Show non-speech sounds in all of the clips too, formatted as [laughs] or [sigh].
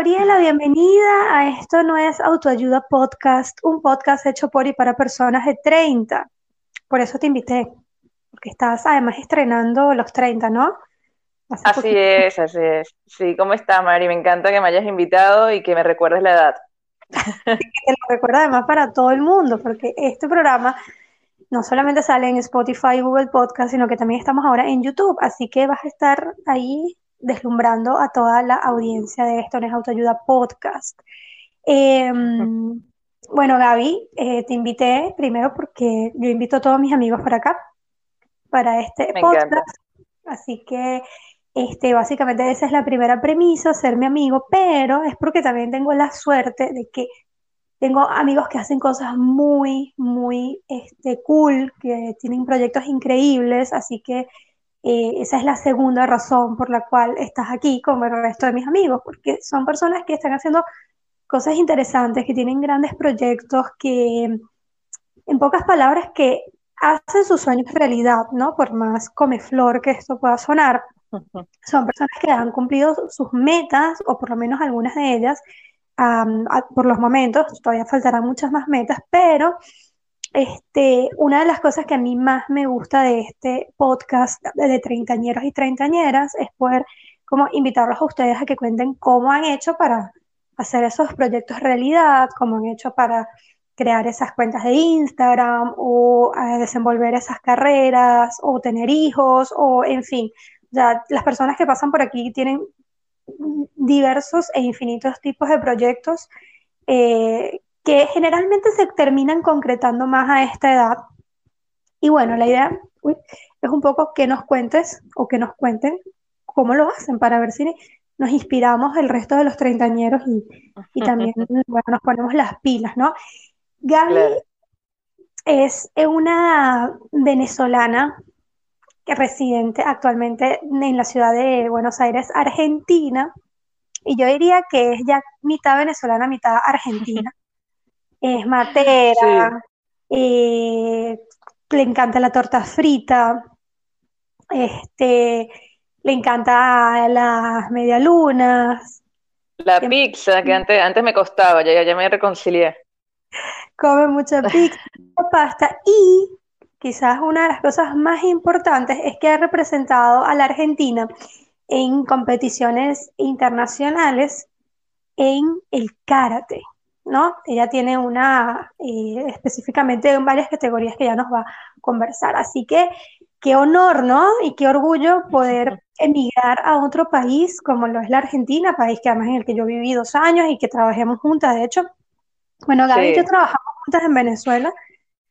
Gabriela, bienvenida a Esto no es autoayuda podcast, un podcast hecho por y para personas de 30. Por eso te invité, porque estás además estrenando los 30, ¿no? así es, así es. Sí, ¿cómo está, Mari? Me encanta que me hayas invitado y que me recuerdes la edad. te lo recuerdo además para todo el mundo, porque este programa no solamente sale en Spotify Google Podcast, sino que también estamos ahora en YouTube, así que vas a estar ahí deslumbrando a toda la audiencia de esto es Autoayuda Podcast. Em, bueno, Gaby, eh, te invité primero porque yo invito a todos mis amigos para acá, para este podcast. Así que este, básicamente esa es la primera premisa, ser mi amigo, pero es porque también tengo la suerte de que tengo amigos que hacen cosas muy, muy este, cool, que tienen proyectos increíbles, así que eh, esa es la segunda razón por la cual estás aquí como el resto de mis amigos, porque son personas que están haciendo cosas interesantes, que tienen grandes proyectos, que en pocas palabras que hacen sus sueños realidad, ¿no? Por más comeflor que esto pueda sonar, son personas que han cumplido sus metas, o por lo menos algunas de ellas, por los momentos, todavía faltarán muchas más metas, pero este, una de las cosas que a mí más me gusta de este podcast de treintañeros y treintañeras es poder como invitarlos a ustedes a que cuenten cómo han hecho para hacer esos proyectos realidad, cómo han hecho para crear esas cuentas de Instagram o eh, desenvolver esas carreras o tener hijos o en fin, ya las personas que pasan por aquí tienen diversos e infinitos tipos de proyectos eh, que generalmente se terminan concretando más a esta edad. Y bueno, la idea es un poco que nos cuentes o que nos cuenten cómo lo hacen para ver si nos inspiramos el resto de los treintañeros y, y también [laughs] nos ponemos las pilas, ¿no? Gaby es una venezolana residente actualmente en la ciudad de Buenos Aires, Argentina, y yo diría que es ya mitad venezolana, mitad argentina. Es matera, eh, le encanta la torta frita, este, le encanta las medialunas. La pizza, que antes, antes me costaba, ya, ya me reconcilié. Come mucha [laughs] pizza, pasta y quizás una de las cosas más importantes es que ha representado a la Argentina en competiciones internacionales en el karate, ¿no? Ella tiene una, eh, específicamente en varias categorías que ya nos va a conversar. Así que qué honor, ¿no? Y qué orgullo poder emigrar a otro país como lo es la Argentina, país que además en el que yo viví dos años y que trabajemos juntas. De hecho, bueno, Gaby y yo trabajamos juntas en Venezuela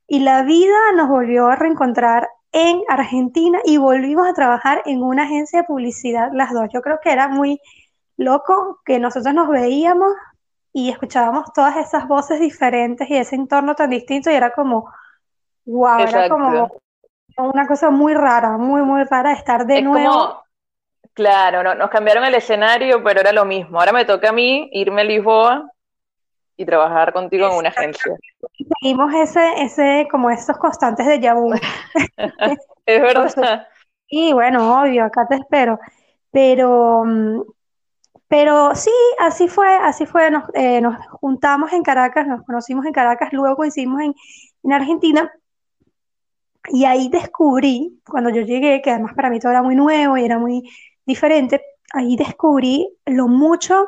y la vida nos volvió a reencontrar en Argentina y volvimos a trabajar en una agencia de publicidad las dos. Yo creo que era muy loco que nosotros nos veíamos y escuchábamos todas esas voces diferentes y ese entorno tan distinto y era como, wow, era como una cosa muy rara, muy, muy rara estar de nuevo. claro, no, nos cambiaron el escenario, pero era lo mismo. Ahora me toca a mí irme a Lisboa y trabajar contigo en una agencia. Seguimos ese, ese, como esos constantes de Yahoo. [laughs] es [laughs] verdad. Y bueno, obvio, acá te espero. Pero, mm, pero sí, así fue, así fue. Nos, eh, nos juntamos en Caracas, nos conocimos en Caracas, luego coincidimos en, en Argentina. Y ahí descubrí, cuando yo llegué, que además para mí todo era muy nuevo y era muy diferente, ahí descubrí lo mucho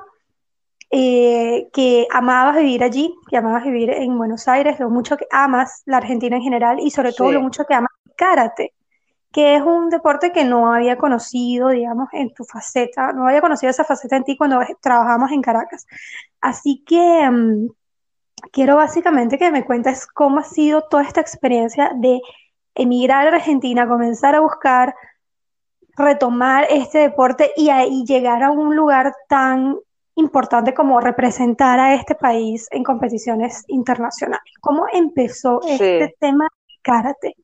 eh, que amabas vivir allí, que amabas vivir en Buenos Aires, lo mucho que amas la Argentina en general y sobre todo lo mucho que amas el karate, que es un deporte que no había conocido, digamos, en tu faceta, no había conocido esa faceta en ti cuando trabajamos en Caracas. Así que mm, quiero básicamente que me cuentes cómo ha sido toda esta experiencia de emigrar a Argentina, comenzar a buscar retomar este deporte y, y llegar a un lugar tan importante como representar a este país en competiciones internacionales. ¿Cómo empezó este tema de karate?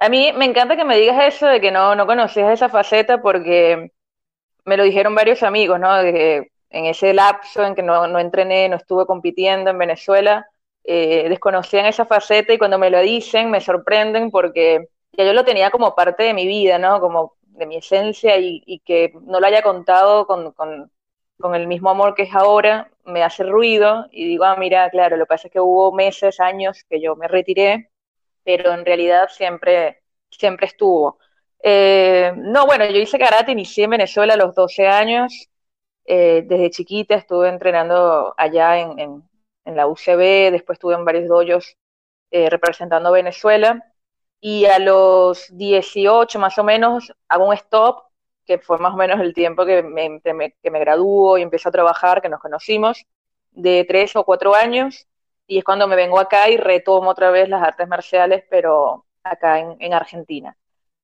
A mí me encanta que me digas eso de que no, no conocías esa faceta porque me lo dijeron varios amigos, ¿no? De en ese lapso en que no, no entrené, no estuve compitiendo en Venezuela, eh, desconocían esa faceta y cuando me lo dicen me sorprenden porque ya yo lo tenía como parte de mi vida, ¿no? Como de mi esencia y, que no lo haya contado con, con el mismo amor que es ahora, me hace ruido y digo, ah, mira, claro, lo que pasa es que hubo meses, años que yo me retiré, pero en realidad siempre, siempre estuvo. Eh, no, bueno, yo hice karate, inicié en Venezuela a los 12 años, eh, desde chiquita estuve entrenando allá en, en, la UCB, después estuve en varios doyos eh, representando Venezuela, y a los 18 más o menos hago un stop que fue más o menos el tiempo que me, que me graduó y empecé a trabajar, que nos conocimos, de tres o cuatro años, y es cuando me vengo acá y retomo otra vez las artes marciales, pero acá en, en Argentina.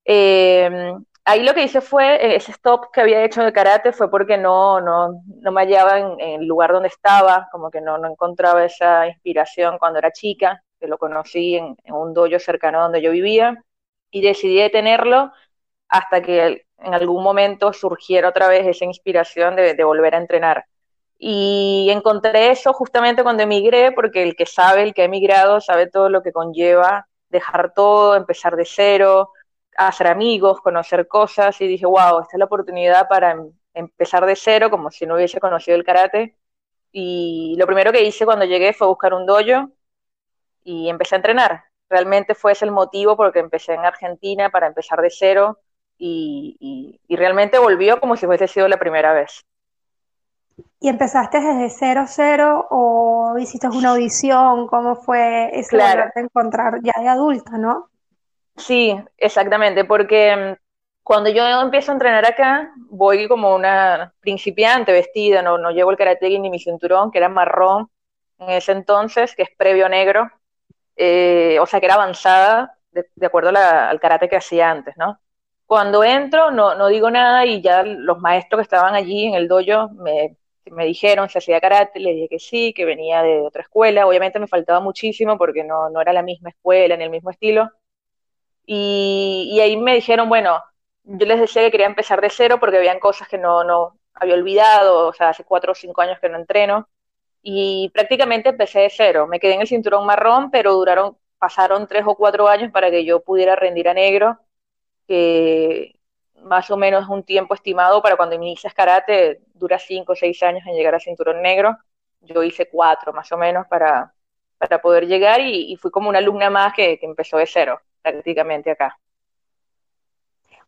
Eh, ahí lo que hice fue, eh, ese stop que había hecho de karate fue porque no, no, no me hallaba en, el lugar donde estaba, como que no, no encontraba esa inspiración cuando era chica, que lo conocí en, en un dojo cercano donde yo vivía, y decidí detenerlo hasta que en algún momento surgiera otra vez esa inspiración de, volver a entrenar. Y encontré eso justamente cuando emigré, porque el que sabe, el que ha emigrado, sabe todo lo que conlleva dejar todo, empezar de cero, hacer amigos, conocer cosas, y dije, wow, esta es la oportunidad para em, empezar de cero, como si no hubiese conocido el karate. Y lo primero que hice cuando llegué fue buscar un dojo y empecé a entrenar. Realmente fue ese el motivo porque empecé en Argentina para empezar de cero y, realmente volvió como si fuese sido la primera vez. ¿Y empezaste desde cero cero o hiciste una audición? ¿Cómo fue ese claro. encontrar ya de adulta, no? Sí, exactamente, porque mm, cuando yo empiezo a entrenar acá, voy como una principiante vestida, no, no llevo el karate ni mi cinturón, que era marrón en ese entonces, que es previo negro, eh, o sea que era avanzada de, acuerdo al karate que hacía antes, ¿no? Cuando entro, no, no digo nada y ya los maestros que estaban allí en el dojo me, me dijeron si hacía karate, le dije que sí, que venía de otra escuela. Obviamente me faltaba muchísimo porque no, no era la misma escuela ni el mismo estilo. Y, y, ahí me dijeron, bueno, yo les decía que quería empezar de cero porque habían cosas que no, no había olvidado, o sea, hace cuatro o cinco años que no entreno. Y prácticamente empecé de cero. Me quedé en el cinturón marrón, pero duraron, pasaron tres o cuatro años para que yo pudiera rendir a negro que más o menos un tiempo estimado para cuando inicias karate, dura 5 o 6 años en llegar a cinturón negro. Yo hice 4 más o menos para, para poder llegar y, fui como una alumna más que, que empezó de cero prácticamente acá.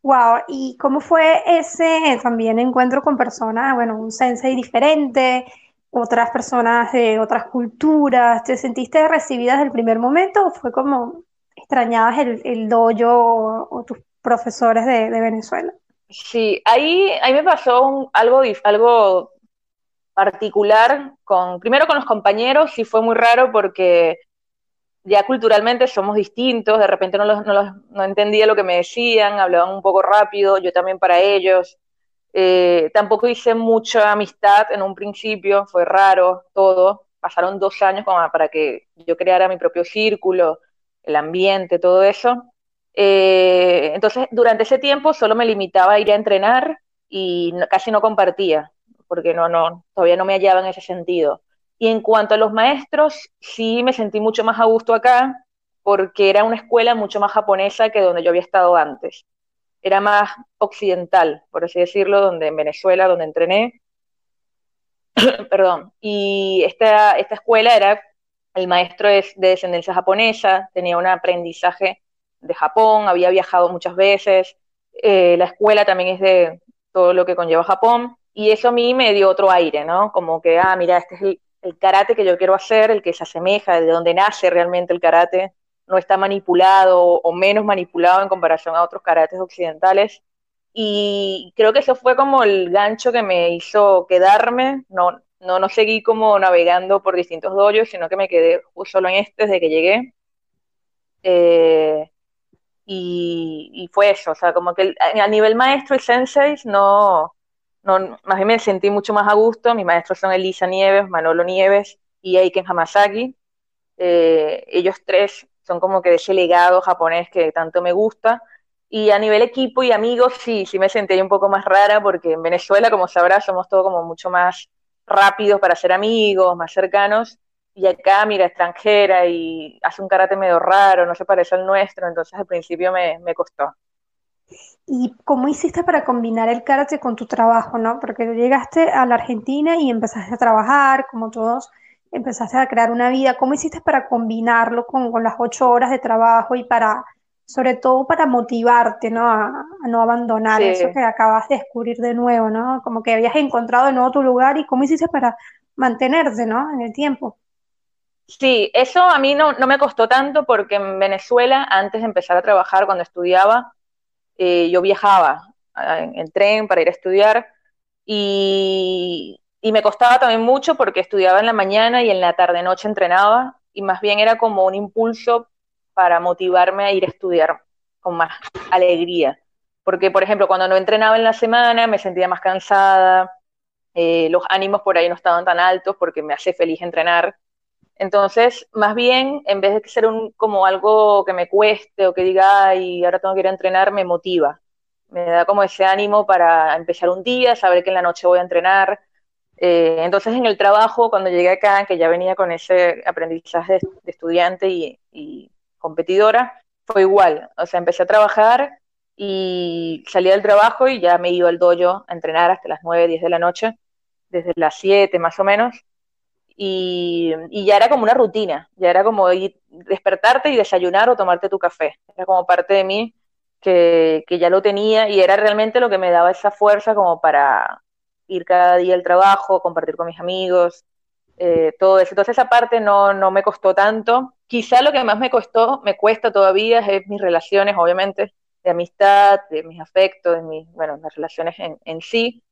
Wow, ¿y cómo fue ese también encuentro con personas, bueno, un sensei diferente, otras personas de otras culturas? ¿Te sentiste recibida desde el primer momento o fue como extrañabas el, el dojo o, tus profesores de, Venezuela. Sí, ahí, ahí me pasó algo, algo particular, con, primero con los compañeros, y fue muy raro porque ya culturalmente somos distintos, de repente no, no, entendía lo que me decían, hablaban un poco rápido, yo también para ellos. Eh, tampoco hice mucha amistad en un principio, fue raro todo. Pasaron dos años para que yo creara mi propio círculo, el ambiente, todo eso. Eh, entonces, durante ese tiempo solo me limitaba a ir a entrenar y casi no compartía, porque no, no, todavía no me hallaba en ese sentido. Y en cuanto a los maestros, sí me sentí mucho más a gusto acá, porque era una escuela mucho más japonesa que donde yo había estado antes. Era más occidental, por así decirlo, donde en Venezuela, donde entrené. [coughs] Perdón. Y esta, esta escuela era, el maestro es de descendencia japonesa, tenía un aprendizaje de Japón, había viajado muchas veces, eh, la escuela también es de todo lo que conlleva Japón, y eso a mí me dio otro aire, ¿no? Como que, ah, mira, este es el, karate que yo quiero hacer, el que se asemeja, de donde nace realmente el karate, no está manipulado o menos manipulado en comparación a otros karates occidentales. Y creo que eso fue como el gancho que me hizo quedarme, no, no, no seguí como navegando por distintos dojos, sino que me quedé solo en este desde que llegué. Eh, y, fue eso, o sea, como que a nivel maestro y sensei no, no, más bien me sentí mucho más a gusto, mis maestros son Elisa Nieves, Manolo Nieves y Eiken Hamasaki, eh, ellos tres son como que de ese legado japonés que tanto me gusta, y a nivel equipo y amigos sí, sí me sentí un poco más rara porque en Venezuela, como sabrás, somos todos como mucho más rápidos para ser amigos, más cercanos, y acá, mira, extranjera y hace un karate medio raro, no se parece al nuestro, entonces al principio me, me costó. ¿Y cómo hiciste para combinar el karate con tu trabajo, no? Porque llegaste a la Argentina y empezaste a trabajar, como todos, empezaste a crear una vida. ¿Cómo hiciste para combinarlo con, con las ocho horas de trabajo y para, sobre todo para motivarte, ¿no? A, a no abandonar Sí. eso que acabas de descubrir de nuevo, ¿no? Como que habías encontrado de nuevo tu lugar y cómo hiciste para mantenerte, ¿no? En el tiempo. Sí, eso a mí no, no me costó tanto porque en Venezuela, antes de empezar a trabajar, cuando estudiaba, eh, yo viajaba ah, en, en tren para ir a estudiar y, y me costaba también mucho porque estudiaba en la mañana y en la tarde-noche entrenaba y más bien era como un impulso para motivarme a ir a estudiar con más alegría. Porque, por ejemplo, cuando no entrenaba en la semana me sentía más cansada, eh, los ánimos por ahí no estaban tan altos porque me hace feliz entrenar. Entonces, más bien, en vez de ser un, como algo que me cueste o que diga, ay, ahora tengo que ir a entrenar, me motiva. Me da como ese ánimo para empezar un día, saber que en la noche voy a entrenar. Eh, entonces, en el trabajo, cuando llegué acá, que ya venía con ese aprendizaje de, estudiante y, y, competidora, fue igual. O sea, empecé a trabajar y salía del trabajo y ya me iba al dojo a entrenar hasta las 9, 10 de la noche, desde las 7 más o menos y, ya era como una rutina, ya era como despertarte y desayunar o tomarte tu café, era como parte de mí que, que, ya lo tenía y era realmente lo que me daba esa fuerza como para ir cada día al trabajo, compartir con mis amigos, eh, todo eso. Entonces esa parte no, no me costó tanto. Quizá lo que más me costó, me cuesta todavía, es mis relaciones, obviamente, de amistad, de mis afectos, de mis, bueno, las relaciones en, en sí,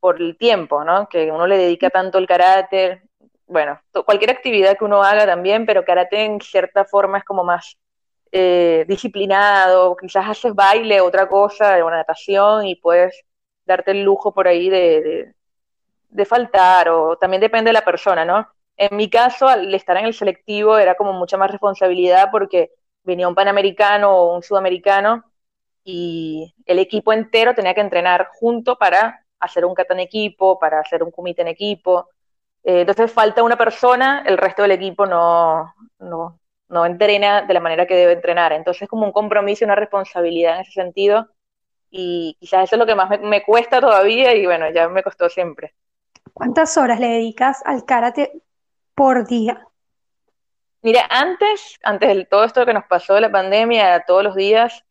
por el tiempo, ¿no? Que uno le dedica tanto el carácter, bueno, cualquier actividad que uno haga también, pero karate en cierta forma es como más eh, disciplinado, quizás haces baile, otra cosa, una natación y puedes darte el lujo por ahí de, de, faltar, o también depende de la persona, ¿no? En mi caso, al estar en el selectivo era como mucha más responsabilidad porque venía un panamericano o un sudamericano y el equipo entero tenía que entrenar junto para hacer un kata en equipo, para hacer un kumite en equipo, eh, entonces falta una persona, el resto del equipo no, no, no, entrena de la manera que debe entrenar. Entonces es como un compromiso una responsabilidad en ese sentido. Y quizás eso es lo que más me, me, cuesta todavía y bueno, ya me costó siempre. ¿Cuántas horas le dedicas al karate por día? Mira, antes, antes de todo esto que nos pasó de la pandemia, todos los días,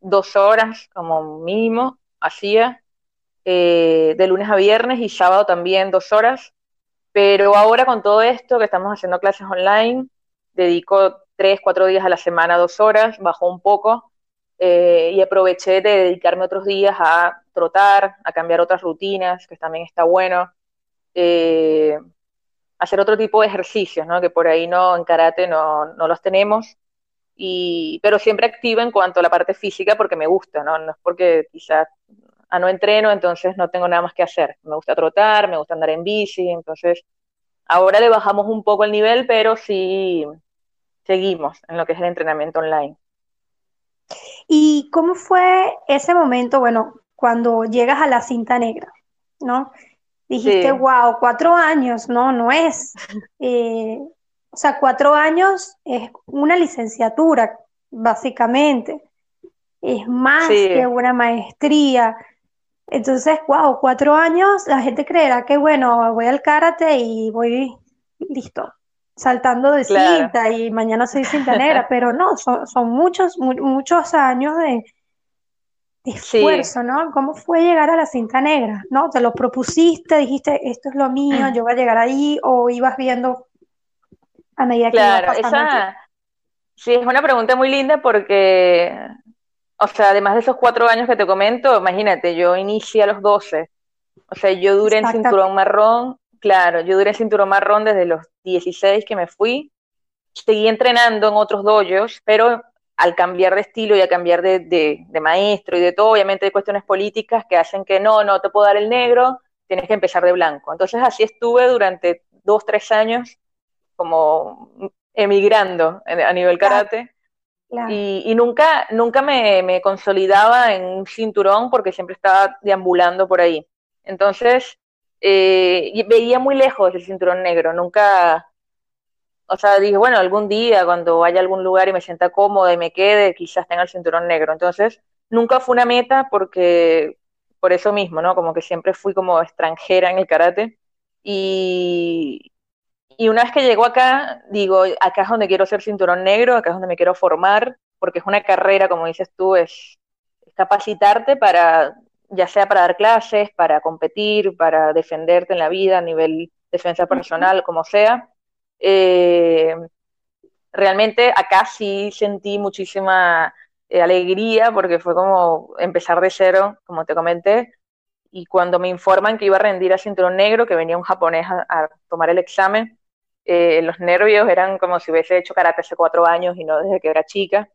dos horas como mínimo hacía, eh, de lunes a viernes y sábado también dos horas pero ahora con todo esto que estamos haciendo clases online, dedico tres, cuatro días a la semana, dos horas, bajó un poco eh, y aproveché de dedicarme otros días a trotar, a cambiar otras rutinas, que también está bueno, eh, hacer otro tipo de ejercicios, ¿no? que por ahí no en karate no, no los tenemos, y, pero siempre activa en cuanto a la parte física porque me gusta, no, no es porque quizás a no entreno, entonces no tengo nada más que hacer. Me gusta trotar, me gusta andar en bici, entonces ahora le bajamos un poco el nivel, pero sí seguimos en lo que es el entrenamiento online. ¿Y cómo fue ese momento, bueno, cuando llegas a la cinta negra, ¿no? Dijiste, sí. wow, cuatro años, no, no es. [laughs] Eh, o sea, cuatro años es una licenciatura, básicamente. Es más sí. que una maestría. Entonces, wow, cuatro años, la gente creerá que, bueno, voy al karate y voy listo, saltando de claro. cinta y mañana soy cinta negra, [laughs] pero no, son, son muchos, mu muchos años de, de esfuerzo, sí. ¿no? ¿Cómo fue llegar a la cinta negra? ¿No? ¿Te lo propusiste? Dijiste, esto es lo mío, [clears throat] yo voy a llegar ahí, o ibas viendo a medida que claro, iba pasando esa, Sí, es una pregunta muy linda porque o sea, además de esos cuatro años que te comento, imagínate, yo inicié a los 12. O sea, yo duré en cinturón marrón, claro, yo duré en cinturón marrón desde los 16 que me fui. Seguí entrenando en otros dojos, pero al cambiar de estilo y a cambiar de, de, de, maestro y de todo, obviamente hay cuestiones políticas que hacen que no, no te puedo dar el negro, tienes que empezar de blanco. Entonces así estuve durante dos, tres años como emigrando a nivel karate. Y, nunca, nunca me, me, consolidaba en un cinturón porque siempre estaba deambulando por ahí. Entonces, eh, veía muy lejos el cinturón negro, nunca, o sea, dije, bueno, algún día cuando vaya a algún lugar y me sienta cómoda y me quede, quizás tenga el cinturón negro. Entonces, nunca fue una meta porque por eso mismo, ¿no? Como que siempre fui como extranjera en el karate. Y, y una vez que llego acá, digo, acá es donde quiero ser cinturón negro, acá es donde me quiero formar, porque es una carrera, como dices tú, es, capacitarte para, ya sea para dar clases, para competir, para defenderte en la vida a nivel defensa personal, como sea. Eh, realmente acá sí sentí muchísima eh, alegría porque fue como empezar de cero, como te comenté, y cuando me informan que iba a rendir a cinturón negro, que venía un japonés a, tomar el examen, eh, los nervios eran como si hubiese hecho karate hace cuatro años y no desde que era chica.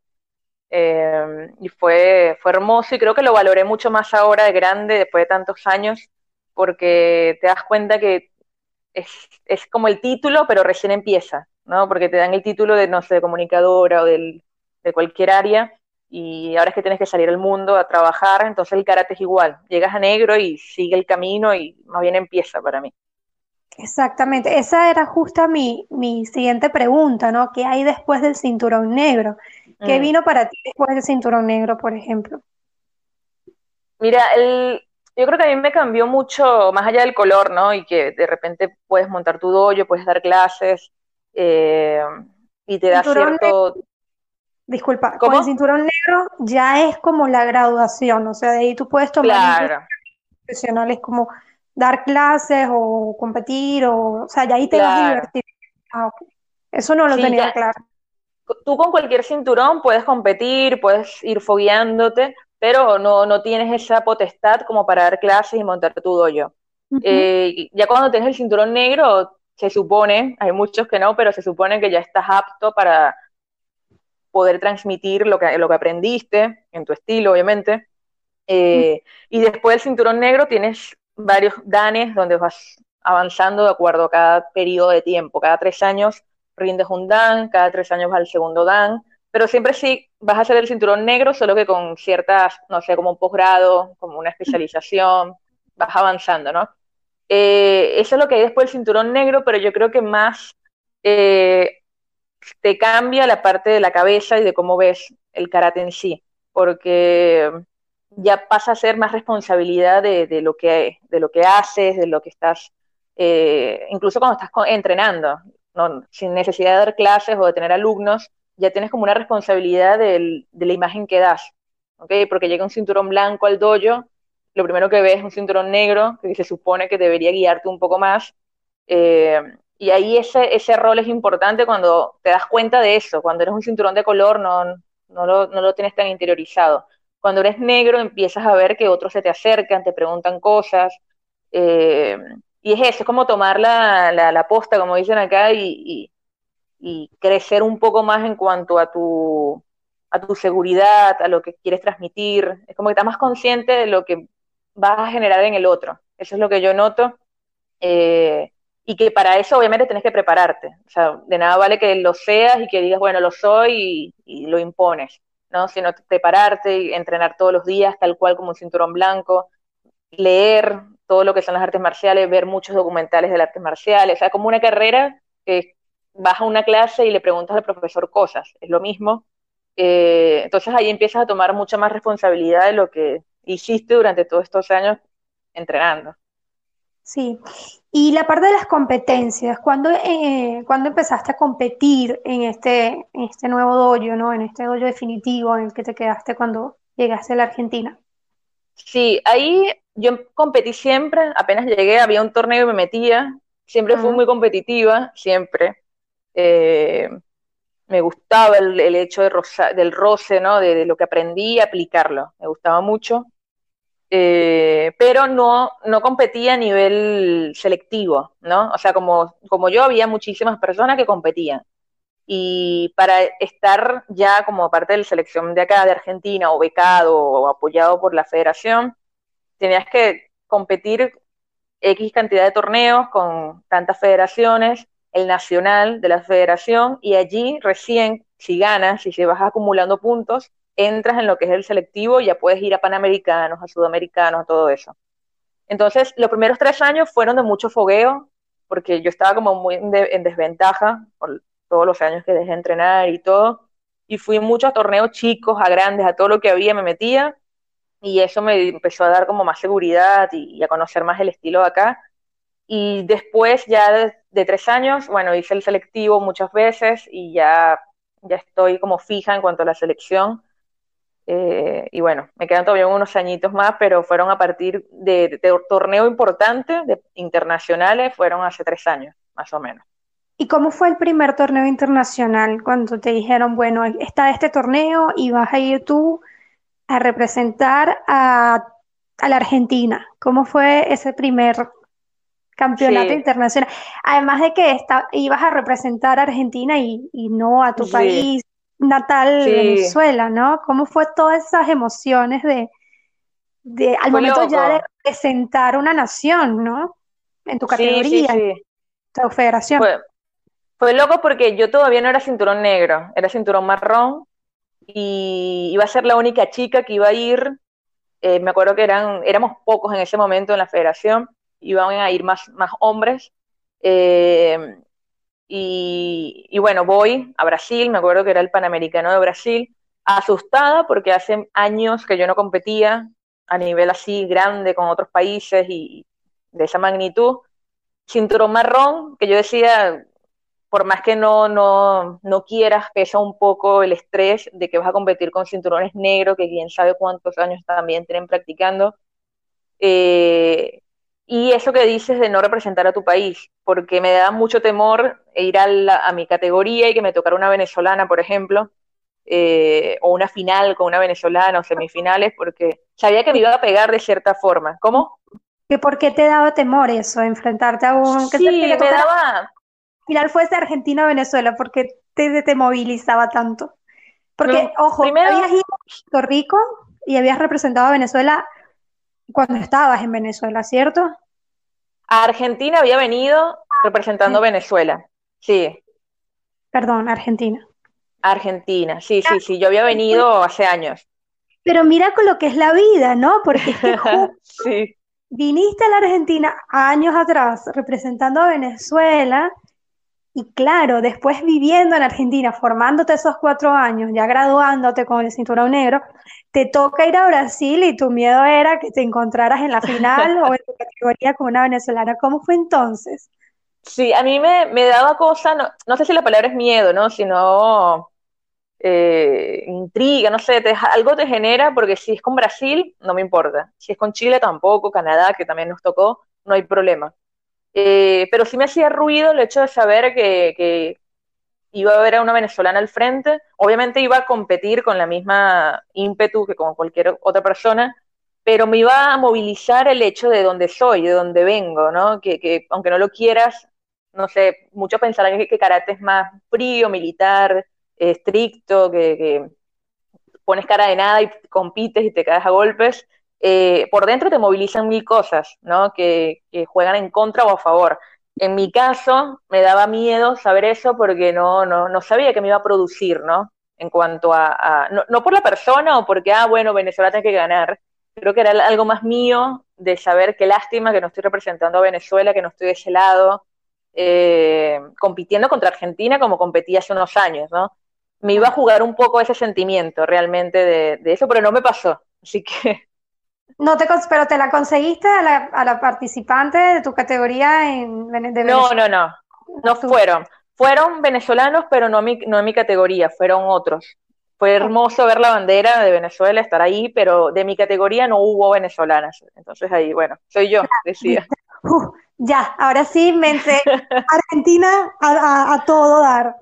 Eh, y fue, fue hermoso y creo que lo valoré mucho más ahora de grande, después de tantos años, porque te das cuenta que es, es como el título, pero recién empieza, ¿no? Porque te dan el título de, no sé, de comunicadora o del, de cualquier área, y ahora es que tienes que salir al mundo a trabajar, entonces el karate es igual, llegas a negro y sigue el camino y más bien empieza para mí. Exactamente, esa era justa mi, mi siguiente pregunta, ¿no? ¿Qué hay después del cinturón negro? ¿Qué mm. vino para ti después del cinturón negro, por ejemplo? Mira, el, yo creo que a mí me cambió mucho, más allá del color, ¿no? Y que de repente puedes montar tu dojo, puedes dar clases eh, y te da cierto disculpa, con el cinturón negro ya es como la graduación, o sea, de ahí tú puedes tomar claro. profesionales como dar clases o competir, o, o sea, ya ahí te vas a divertir. Ah, Eso no lo tenía claro. Tú con cualquier cinturón puedes competir, puedes ir fogueándote, pero no, no tienes esa potestad como para dar clases y montar tu dojo. Eh, ya cuando tienes el cinturón negro, se supone, hay muchos que no, pero se supone que ya estás apto para poder transmitir lo que, lo que aprendiste en tu estilo, obviamente. Eh, y después del cinturón negro tienes varios danes donde vas avanzando de acuerdo a cada periodo de tiempo. Cada tres años rindes un dan, cada tres años vas al segundo dan, pero siempre sí vas a hacer el cinturón negro, solo que con ciertas, no sé, como un posgrado, como una especialización, vas avanzando, ¿no? Eh, eso es lo que hay después del cinturón negro, pero yo creo que más eh, te cambia la parte de la cabeza y de cómo ves el karate en sí, porque ya pasa a ser más responsabilidad de, lo, que, de lo que haces, de lo que estás, eh, incluso cuando estás entrenando, sin necesidad de dar clases o de tener alumnos, ya tienes como una responsabilidad de la imagen que das, ¿okay? porque llega un cinturón blanco al dojo, lo primero que ves es un cinturón negro, que se supone que debería guiarte un poco más, eh, y ahí ese, ese rol es importante cuando te das cuenta de eso, cuando eres un cinturón de color no, no, lo, no lo tienes tan interiorizado. Cuando eres negro empiezas a ver que otros se te acercan, te preguntan cosas, eh, y es eso, es como tomar la, la, posta, como dicen acá, y, crecer un poco más en cuanto a tu, a tu seguridad, a lo que quieres transmitir. Es como que estás más consciente de lo que vas a generar en el otro. Eso es lo que yo noto. Eh, y que para eso obviamente tenés que prepararte. O sea, de nada vale que lo seas y que digas, bueno, lo soy y, lo impones, ¿no? Sino prepararte y entrenar todos los días, tal cual como un cinturón blanco, leer todo lo que son las artes marciales, ver muchos documentales de las artes marciales, o sea, como una carrera que vas a una clase y le preguntas al profesor cosas, es lo mismo. Eh, entonces ahí empiezas a tomar mucha más responsabilidad de lo que hiciste durante todos estos años entrenando. Sí, y la parte de las competencias, ¿cuándo, eh, empezaste a competir en este, en este nuevo dojo, ¿no? en este dojo definitivo en el que te quedaste cuando llegaste a la Argentina? Sí, ahí yo competí siempre, apenas llegué, había un torneo y me metía, siempre fui muy competitiva, siempre. Eh, me gustaba el, hecho de del roce, ¿no? De, de, lo que aprendí, aplicarlo, me gustaba mucho. Eh, pero no, no competía a nivel selectivo, ¿no? O sea, como, como yo, había muchísimas personas que competían. Y para estar ya como parte de la selección de acá, de Argentina, o becado o apoyado por la federación, tenías que competir X cantidad de torneos con tantas federaciones, el nacional de la federación, y allí recién, si ganas, si vas acumulando puntos, entras en lo que es el selectivo, ya puedes ir a panamericanos, a sudamericanos, a todo eso. Entonces, los primeros tres años fueron de mucho fogueo, porque yo estaba como muy en, desventaja por todos los años que dejé de entrenar y todo, y fui mucho a torneos chicos, a grandes, a todo lo que había, me metía, y eso me empezó a dar como más seguridad y, a conocer más el estilo de acá. Y después ya de, tres años, bueno, hice el selectivo muchas veces y ya, ya estoy como fija en cuanto a la selección. Eh, y bueno, me quedan todavía unos añitos más, pero fueron a partir de, de torneo importante, de internacionales, fueron hace tres años, más o menos. ¿Y cómo fue el primer torneo internacional cuando te dijeron, bueno, está este torneo y vas a ir tú a representar a, la Argentina? ¿Cómo fue ese primer campeonato internacional? Además de que ibas a representar a Argentina y, no a tu país natal, Venezuela, ¿no? ¿Cómo fue todas esas emociones de, de al momento ya de representar una nación, ¿no? En tu categoría, tu federación. Fue loco porque yo todavía no era cinturón negro, era cinturón marrón y iba a ser la única chica que iba a ir. Eh, me acuerdo que eran, éramos pocos en ese momento en la federación, iban a ir más, más hombres. Eh, y, y, bueno, voy a Brasil, me acuerdo que era el Panamericano de Brasil, asustada porque hace años que yo no competía a nivel así grande con otros países y de esa magnitud. Cinturón marrón, que yo decía, por más que no, no, no quieras, pesa un poco el estrés de que vas a competir con cinturones negros, que quién sabe cuántos años también tienen practicando. Eh, y eso que dices de no representar a tu país, porque me da mucho temor ir a, mi categoría y que me tocara una venezolana, por ejemplo, eh, o una final con una venezolana o semifinales, porque sabía que me iba a pegar de cierta forma. ¿Cómo? ¿Que ¿Por qué te daba temor eso, enfrentarte a un... sí, me daba final fuese Argentina-Venezuela, porque te, te movilizaba tanto? Porque, ojo, habías ido a Puerto Rico y habías representado a Venezuela cuando estabas en Venezuela, ¿cierto? A Argentina había venido representando a Venezuela, sí. Perdón, Argentina. Argentina, sí, sí, sí, yo había venido hace años. Pero mira con lo que es la vida, ¿no? Porque [laughs] sí. viniste a la Argentina años atrás representando a Venezuela y claro, después viviendo en Argentina, formándote esos cuatro años, ya graduándote con el cinturón negro, te toca ir a Brasil y tu miedo era que te encontraras en la final o en tu [laughs] categoría con una venezolana. ¿Cómo fue entonces? Sí, a mí me, me daba cosa, no, no, sé si la palabra es miedo, ¿no? Sino eh, intriga, no sé, algo te genera, porque si es con Brasil, no me importa. Si es con Chile, tampoco, Canadá, que también nos tocó, no hay problema. Eh, pero sí me hacía ruido el hecho de saber que, iba a haber a una venezolana al frente. Obviamente iba a competir con la misma ímpetu que con cualquier otra persona, pero me iba a movilizar el hecho de dónde soy, de dónde vengo, ¿no? Que, aunque no lo quieras, no sé, muchos pensarán que, que karate es más frío, militar, estricto, que, que pones cara de nada y compites y te caes a golpes. Eh, por dentro te movilizan mil cosas, ¿no? Que, juegan en contra o a favor. En mi caso, me daba miedo saber eso porque no, no, no sabía que me iba a producir, ¿no? En cuanto a, no, por la persona o porque, ah, bueno, Venezuela tiene que ganar. Creo que era algo más mío de saber qué lástima que no estoy representando a Venezuela, que no estoy de ese lado, eh, compitiendo contra Argentina como competí hace unos años, ¿no? Me iba a jugar un poco ese sentimiento realmente de, de eso, pero no me pasó. Así que no te, pero te la conseguiste a la, a la participante de tu categoría en de No, no, no. No fueron. Fueron venezolanos, pero no, mi, no en mi categoría, fueron otros. Fue hermoso ver la bandera de Venezuela, estar ahí, pero de mi categoría no hubo venezolanas. Entonces ahí, bueno, soy yo, decía. [laughs] ya, ahora sí, mente [laughs] Argentina a, a, todo dar.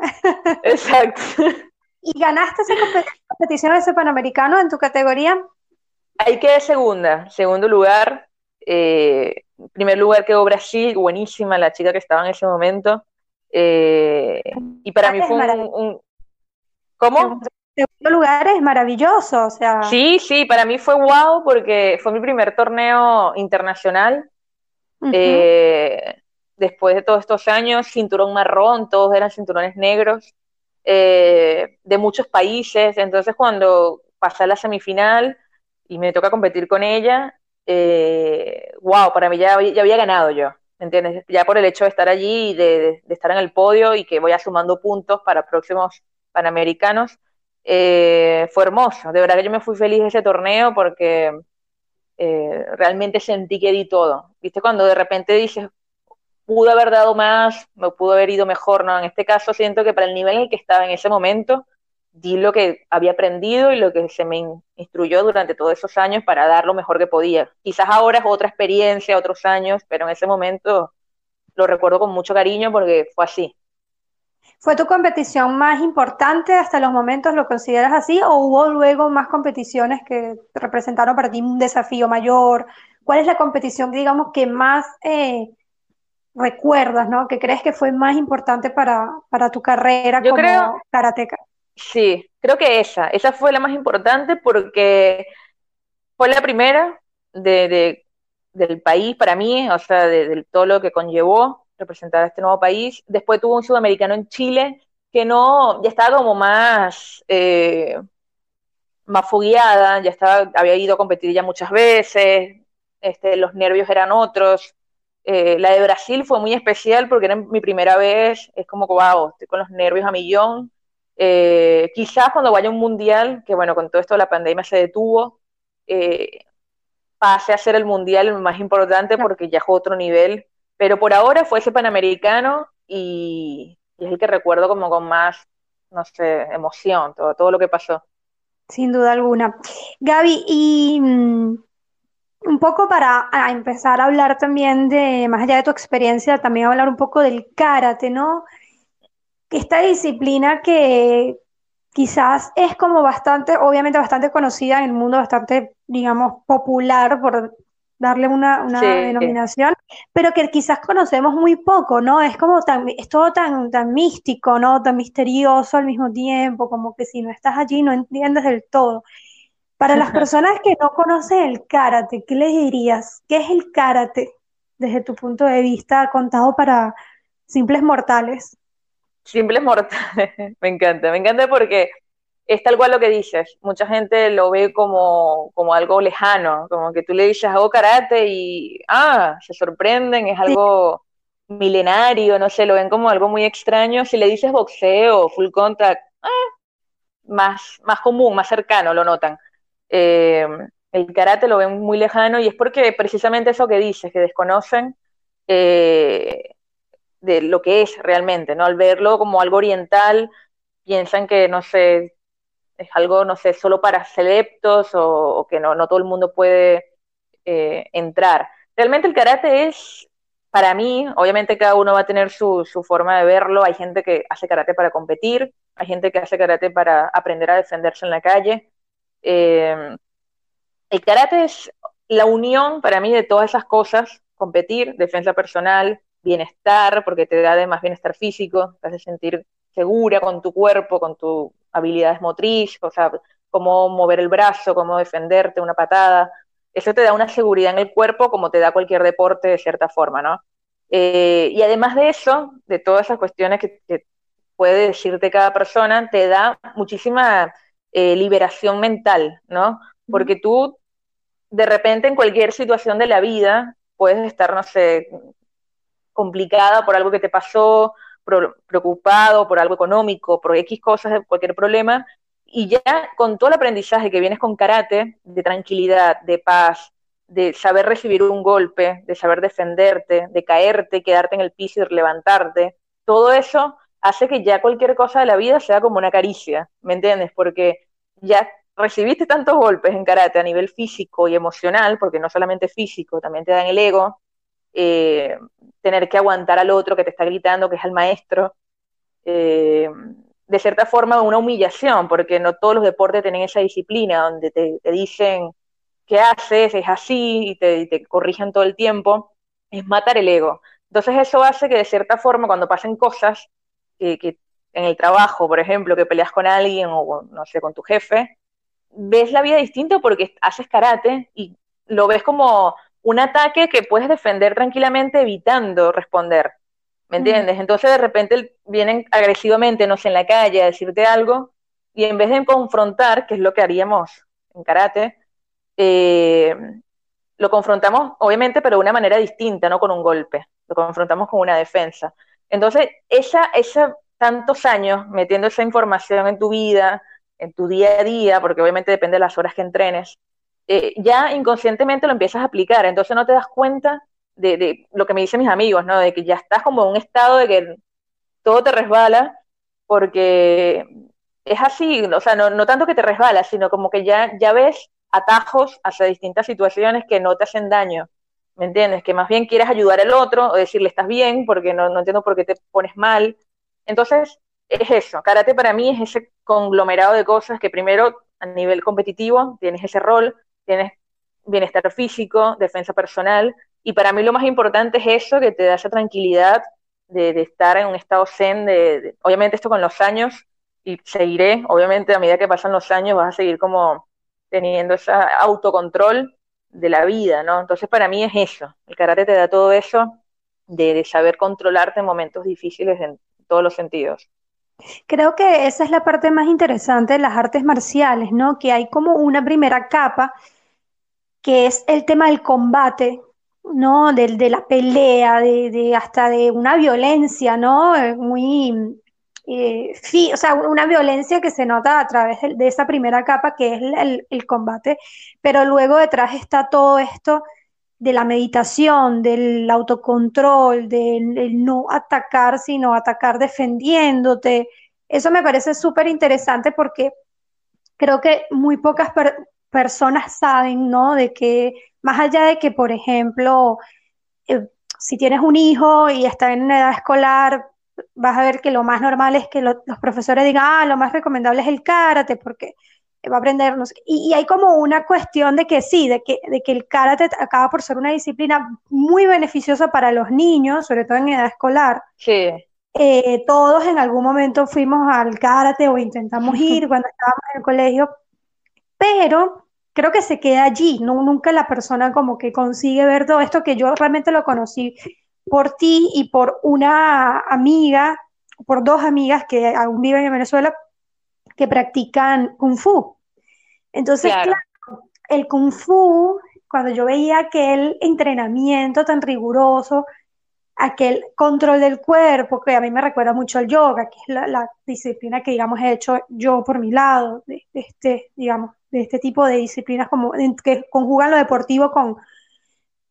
Exacto. [laughs] ¿Y ganaste esa competición, ese Panamericano en tu categoría? Ahí quedé segunda, segundo lugar. Eh, primer lugar quedó Brasil, buenísima la chica que estaba en ese momento. Eh, y para mí fue un, ¿Cómo? Segundo lugar es maravilloso, o sea. Sí, sí, para mí fue wow porque fue mi primer torneo internacional. Eh, después de todos estos años, cinturón marrón, todos eran cinturones negros, de muchos países. Entonces, cuando pasé a la semifinal, y me toca competir con ella, eh, wow, para mí ya, ya había ganado yo, ¿me entiendes? Ya por el hecho de estar allí de, estar en el podio y que voy sumando puntos para próximos Panamericanos, eh, fue hermoso. De verdad que yo me fui feliz de ese torneo porque eh, realmente sentí que di todo. ¿Viste? Cuando de repente dices, pudo haber dado más, me pudo haber ido mejor, ¿no? En este caso siento que para el nivel en el que estaba en ese momento, di lo que había aprendido y lo que se me instruyó durante todos esos años para dar lo mejor que podía. Quizás ahora es otra experiencia, otros años, pero en ese momento lo recuerdo con mucho cariño porque fue así. ¿Fue tu competición más importante hasta los momentos? ¿Lo consideras así? ¿O hubo luego más competiciones que representaron para ti un desafío mayor? ¿Cuál es la competición, digamos, que más eh, recuerdas, ¿no? Que crees que fue más importante para, para tu carrera como creo, karateca. Sí, creo que esa, esa fue la más importante porque fue la primera de, del país para mí, o sea, de, todo lo que conllevó representar a este nuevo país. Después tuvo un sudamericano en Chile que no, ya estaba como más, eh, más fogueada, ya estaba, había ido a competir ya muchas veces, este, los nervios eran otros, eh, la de Brasil fue muy especial porque era mi primera vez, es como, wow, estoy con los nervios a millón. Eh, quizás cuando vaya a un mundial, que bueno, con todo esto la pandemia se detuvo, eh, pase a ser el mundial más importante porque ya fue otro nivel, pero por ahora fue ese panamericano y, es el que recuerdo como con más, no sé, emoción, todo, todo lo que pasó. Sin duda alguna. Gaby, y mm, un poco para empezar a hablar también de, más allá de tu experiencia, también hablar un poco del karate, ¿no? Esta disciplina que quizás es como bastante, obviamente bastante conocida en el mundo, bastante, digamos, popular, por darle una, denominación, pero que quizás conocemos muy poco, ¿no? Es como tan, es todo tan, tan místico, ¿no? Tan misterioso al mismo tiempo, como que si no estás allí no entiendes del todo. Para las personas que no conocen el karate, ¿qué les dirías? ¿Qué es el karate desde tu punto de vista contado para simples mortales? Simples mortales, [laughs] me encanta, me encanta porque es tal cual lo que dices. Mucha gente lo ve como, como algo lejano, como que tú le dices hago karate y, ah, se sorprenden, es algo milenario, no sé, lo ven como algo muy extraño. Si le dices boxeo, full contact, ah, más, más común, más cercano, lo notan. Eh, el karate lo ven muy lejano y es porque precisamente eso que dices, que desconocen eh, de lo que es realmente, ¿no? Al verlo como algo oriental, piensan que, no sé, es algo, no sé, solo para selectos o, que no, no, todo el mundo puede eh, entrar. Realmente el karate es, para mí, obviamente cada uno va a tener su, su, forma de verlo, hay gente que hace karate para competir, hay gente que hace karate para aprender a defenderse en la calle, eh, el karate es la unión para mí de todas esas cosas, competir, defensa personal, bienestar, porque te da además bienestar físico, te hace sentir segura con tu cuerpo, con tus habilidades motrices, o sea, cómo mover el brazo, cómo defenderte, una patada. Eso te da una seguridad en el cuerpo como te da cualquier deporte de cierta forma, ¿no? Eh, y además de eso, de todas esas cuestiones que, que puede decirte cada persona, te da muchísima eh, liberación mental, ¿no? Porque tú, de repente, en cualquier situación de la vida, puedes estar, no sé, complicada por algo que te pasó, preocupado por algo económico, por X cosas, cualquier problema, y ya con todo el aprendizaje que vienes con karate, de tranquilidad, de paz, de saber recibir un golpe, de saber defenderte, de caerte, quedarte en el piso y levantarte, todo eso hace que ya cualquier cosa de la vida sea como una caricia, ¿me entiendes? Porque ya recibiste tantos golpes en karate a nivel físico y emocional, porque no solamente físico, también te dan el ego, eh, tener que aguantar al otro que te está gritando, que es el maestro, eh, de cierta forma una humillación, porque no todos los deportes tienen esa disciplina donde te, dicen qué haces, es así, y te, te corrigen todo el tiempo, es matar el ego. Entonces eso hace que de cierta forma cuando pasen cosas que, en el trabajo, por ejemplo, que peleas con alguien o, no sé, con tu jefe, ves la vida distinta porque haces karate y lo ves como un ataque que puedes defender tranquilamente evitando responder. ¿Me entiendes? Entonces de repente vienen agresivamente, no sé, en la calle a decirte algo y en vez de confrontar, que es lo que haríamos en karate, eh, lo confrontamos, obviamente, pero de una manera distinta, no con un golpe, lo confrontamos con una defensa. Entonces, esa, esa tantos años metiendo esa información en tu vida, en tu día a día, porque obviamente depende de las horas que entrenes, eh, ya inconscientemente lo empiezas a aplicar, entonces no te das cuenta de, lo que me dicen mis amigos, ¿no? De que ya estás como en un estado de que todo te resbala, porque es así, o sea, no, no tanto que te resbala, sino como que ya, ya ves atajos hacia distintas situaciones que no te hacen daño, ¿me entiendes? Que más bien quieres ayudar al otro o decirle estás bien porque no, no entiendo por qué te pones mal. Entonces, es eso, karate para mí es ese conglomerado de cosas que primero a nivel competitivo tienes ese rol, tienes bienestar físico, defensa personal, y para mí lo más importante es eso, que te da esa tranquilidad de, estar en un estado zen, de, obviamente esto con los años, y seguiré, obviamente a medida que pasan los años vas a seguir como teniendo ese autocontrol de la vida, ¿no? Entonces para mí es eso, el karate te da todo eso de saber controlarte en momentos difíciles en todos los sentidos. Creo que esa es la parte más interesante de las artes marciales, ¿no? Que hay como una primera capa que es el tema del combate, ¿no? De, de la pelea, de, de, hasta de una violencia, ¿no? Muy, eh, o sea, una violencia que se nota a través de, esa primera capa que es el, el, combate, pero luego detrás está todo esto de la meditación, del autocontrol, del no atacar, sino atacar defendiéndote. Eso me parece súper interesante porque creo que muy pocas personas saben, ¿no? De que más allá de que, por ejemplo, eh, si tienes un hijo y está en una edad escolar, vas a ver que lo más normal es que lo, los profesores digan, ah, lo más recomendable es el karate, porque va a aprender, no sé, y, y, hay como una cuestión de que sí, de que, de que el karate acaba por ser una disciplina muy beneficiosa para los niños, sobre todo en edad escolar. Sí. Eh, todos en algún momento fuimos al karate o intentamos [laughs] ir cuando estábamos en el colegio, pero creo que se queda allí, no, nunca la persona como que consigue ver todo esto que yo realmente lo conocí por ti y por una amiga, por dos amigas que aún viven en Venezuela que practican kung fu. Entonces, claro. claro, el kung fu, cuando yo veía aquel entrenamiento tan riguroso, aquel control del cuerpo, que a mí me recuerda mucho al yoga, que es la, la disciplina que, digamos, he hecho yo por mi lado, este, digamos, de este tipo de disciplinas como, que conjugan lo deportivo con,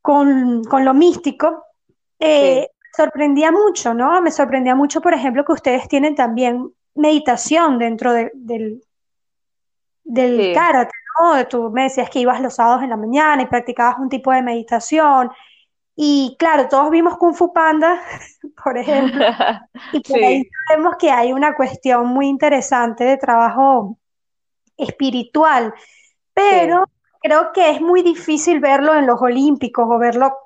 con, con lo místico, eh, sí. sorprendía mucho, ¿no? Me sorprendía mucho, por ejemplo, que ustedes tienen también meditación dentro de, del, del sí. karate, ¿no? Tú me decías que ibas los sábados en la mañana y practicabas un tipo de meditación. Y claro, todos vimos Kung Fu Panda, [laughs] por ejemplo, [laughs] y por sí. ahí sabemos que hay una cuestión muy interesante de trabajo espiritual, pero sí. creo que es muy difícil verlo en los Olímpicos o verlo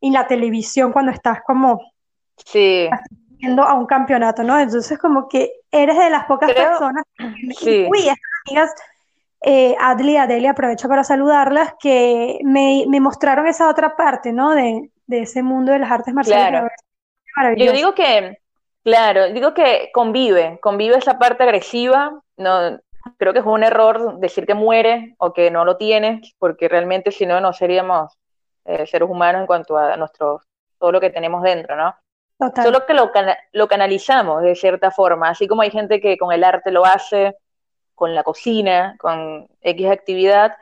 en la televisión cuando estás como sí. asistiendo a un campeonato, ¿no? Entonces como que eres de las pocas creo, personas, [clears throat] sí. uy, estas amigas eh, Adli Adelia, aprovecho para saludarlas, que me, me, mostraron esa otra parte, ¿no? De, de ese mundo de las artes marciales. Claro. Yo digo que, claro, digo que convive, convive esa parte agresiva, no, creo que es un error decir que muere o que no lo tiene, porque realmente si no, no seríamos eh, seres humanos en cuanto a nuestro, todo lo que tenemos dentro, ¿no? Total. Solo que lo, lo canalizamos de cierta forma, así como hay gente que con el arte lo hace, con la cocina, con X actividad.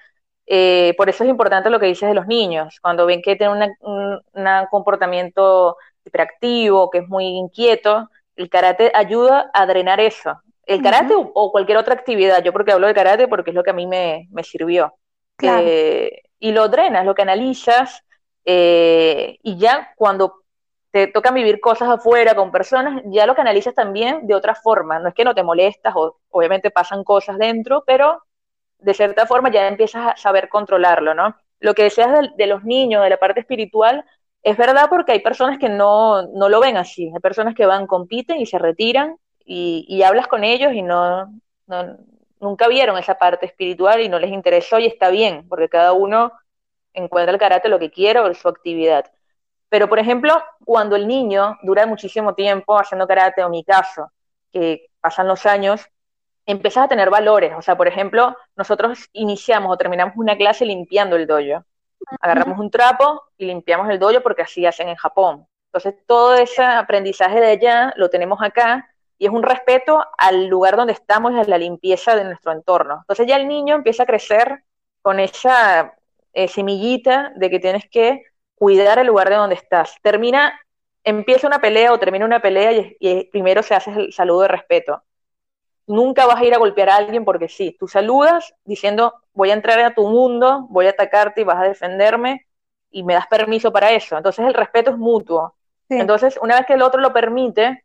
Eh, por eso es importante lo que dices de los niños, cuando ven que tienen un comportamiento hiperactivo, que es muy inquieto, el karate ayuda a drenar eso. El karate uh -huh. o, o, cualquier otra actividad, yo porque hablo de karate porque es lo que a mí me, me sirvió. Claro. Eh, y lo drenas, lo canalizas, eh, y ya cuando te toca vivir cosas afuera con personas, ya lo canalizas también de otra forma. No es que no te molestas, o obviamente pasan cosas dentro, pero de cierta forma ya empiezas a saber controlarlo, ¿no? Lo que decías de, de los niños, de la parte espiritual, es verdad porque hay personas que no, no lo ven así. Hay personas que van, compiten y se retiran y, hablas con ellos y no, nunca vieron esa parte espiritual y no les interesó y está bien, porque cada uno encuentra el karate lo que quiere o su actividad. Pero, por ejemplo, cuando el niño dura muchísimo tiempo haciendo karate, o mi caso, que pasan los años, empiezas a tener valores. O sea, por ejemplo, nosotros iniciamos o terminamos una clase limpiando el dojo. Agarramos un trapo y limpiamos el dojo porque así hacen en Japón. Entonces, todo ese aprendizaje de allá lo tenemos acá y es un respeto al lugar donde estamos y a la limpieza de nuestro entorno. Entonces ya el niño empieza a crecer con esa eh, semillita de que tienes que cuidar el lugar de donde estás. Termina, empieza una pelea o termina una pelea y, primero se hace el saludo de respeto. Nunca vas a ir a golpear a alguien porque sí, tú saludas diciendo voy a entrar a tu mundo, voy a atacarte y vas a defenderme y me das permiso para eso. Entonces el respeto es mutuo. Entonces, una vez que el otro lo permite,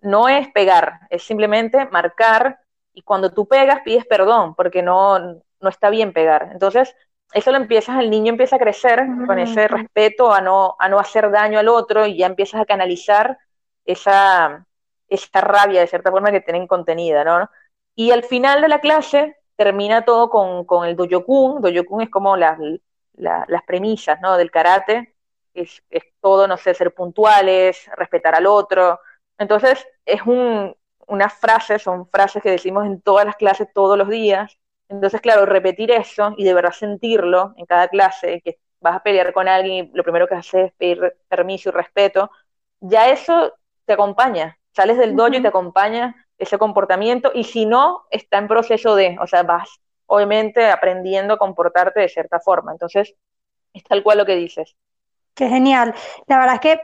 no es pegar, es simplemente marcar y cuando tú pegas pides perdón porque no, no está bien pegar. Entonces, eso lo empiezas, el niño empieza a crecer con ese respeto a no, a no hacer daño al otro y ya empiezas a canalizar esa, esa rabia de cierta forma que tienen contenida, ¿no? Y al final de la clase termina todo con, con el doyokun. Doyokun es como las, las premisas, ¿no? Del karate. Es, es, todo, no sé, ser puntuales, respetar al otro. Entonces, es un, unas frases, son frases que decimos en todas las clases todos los días, entonces, claro, repetir eso y de verdad sentirlo en cada clase, que vas a pelear con alguien y lo primero que haces es pedir permiso y respeto, ya eso te acompaña. Sales del dojo y te acompaña ese comportamiento y si no, está en proceso de, o sea, vas obviamente aprendiendo a comportarte de cierta forma. Entonces, es tal cual lo que dices. Qué genial. La verdad es que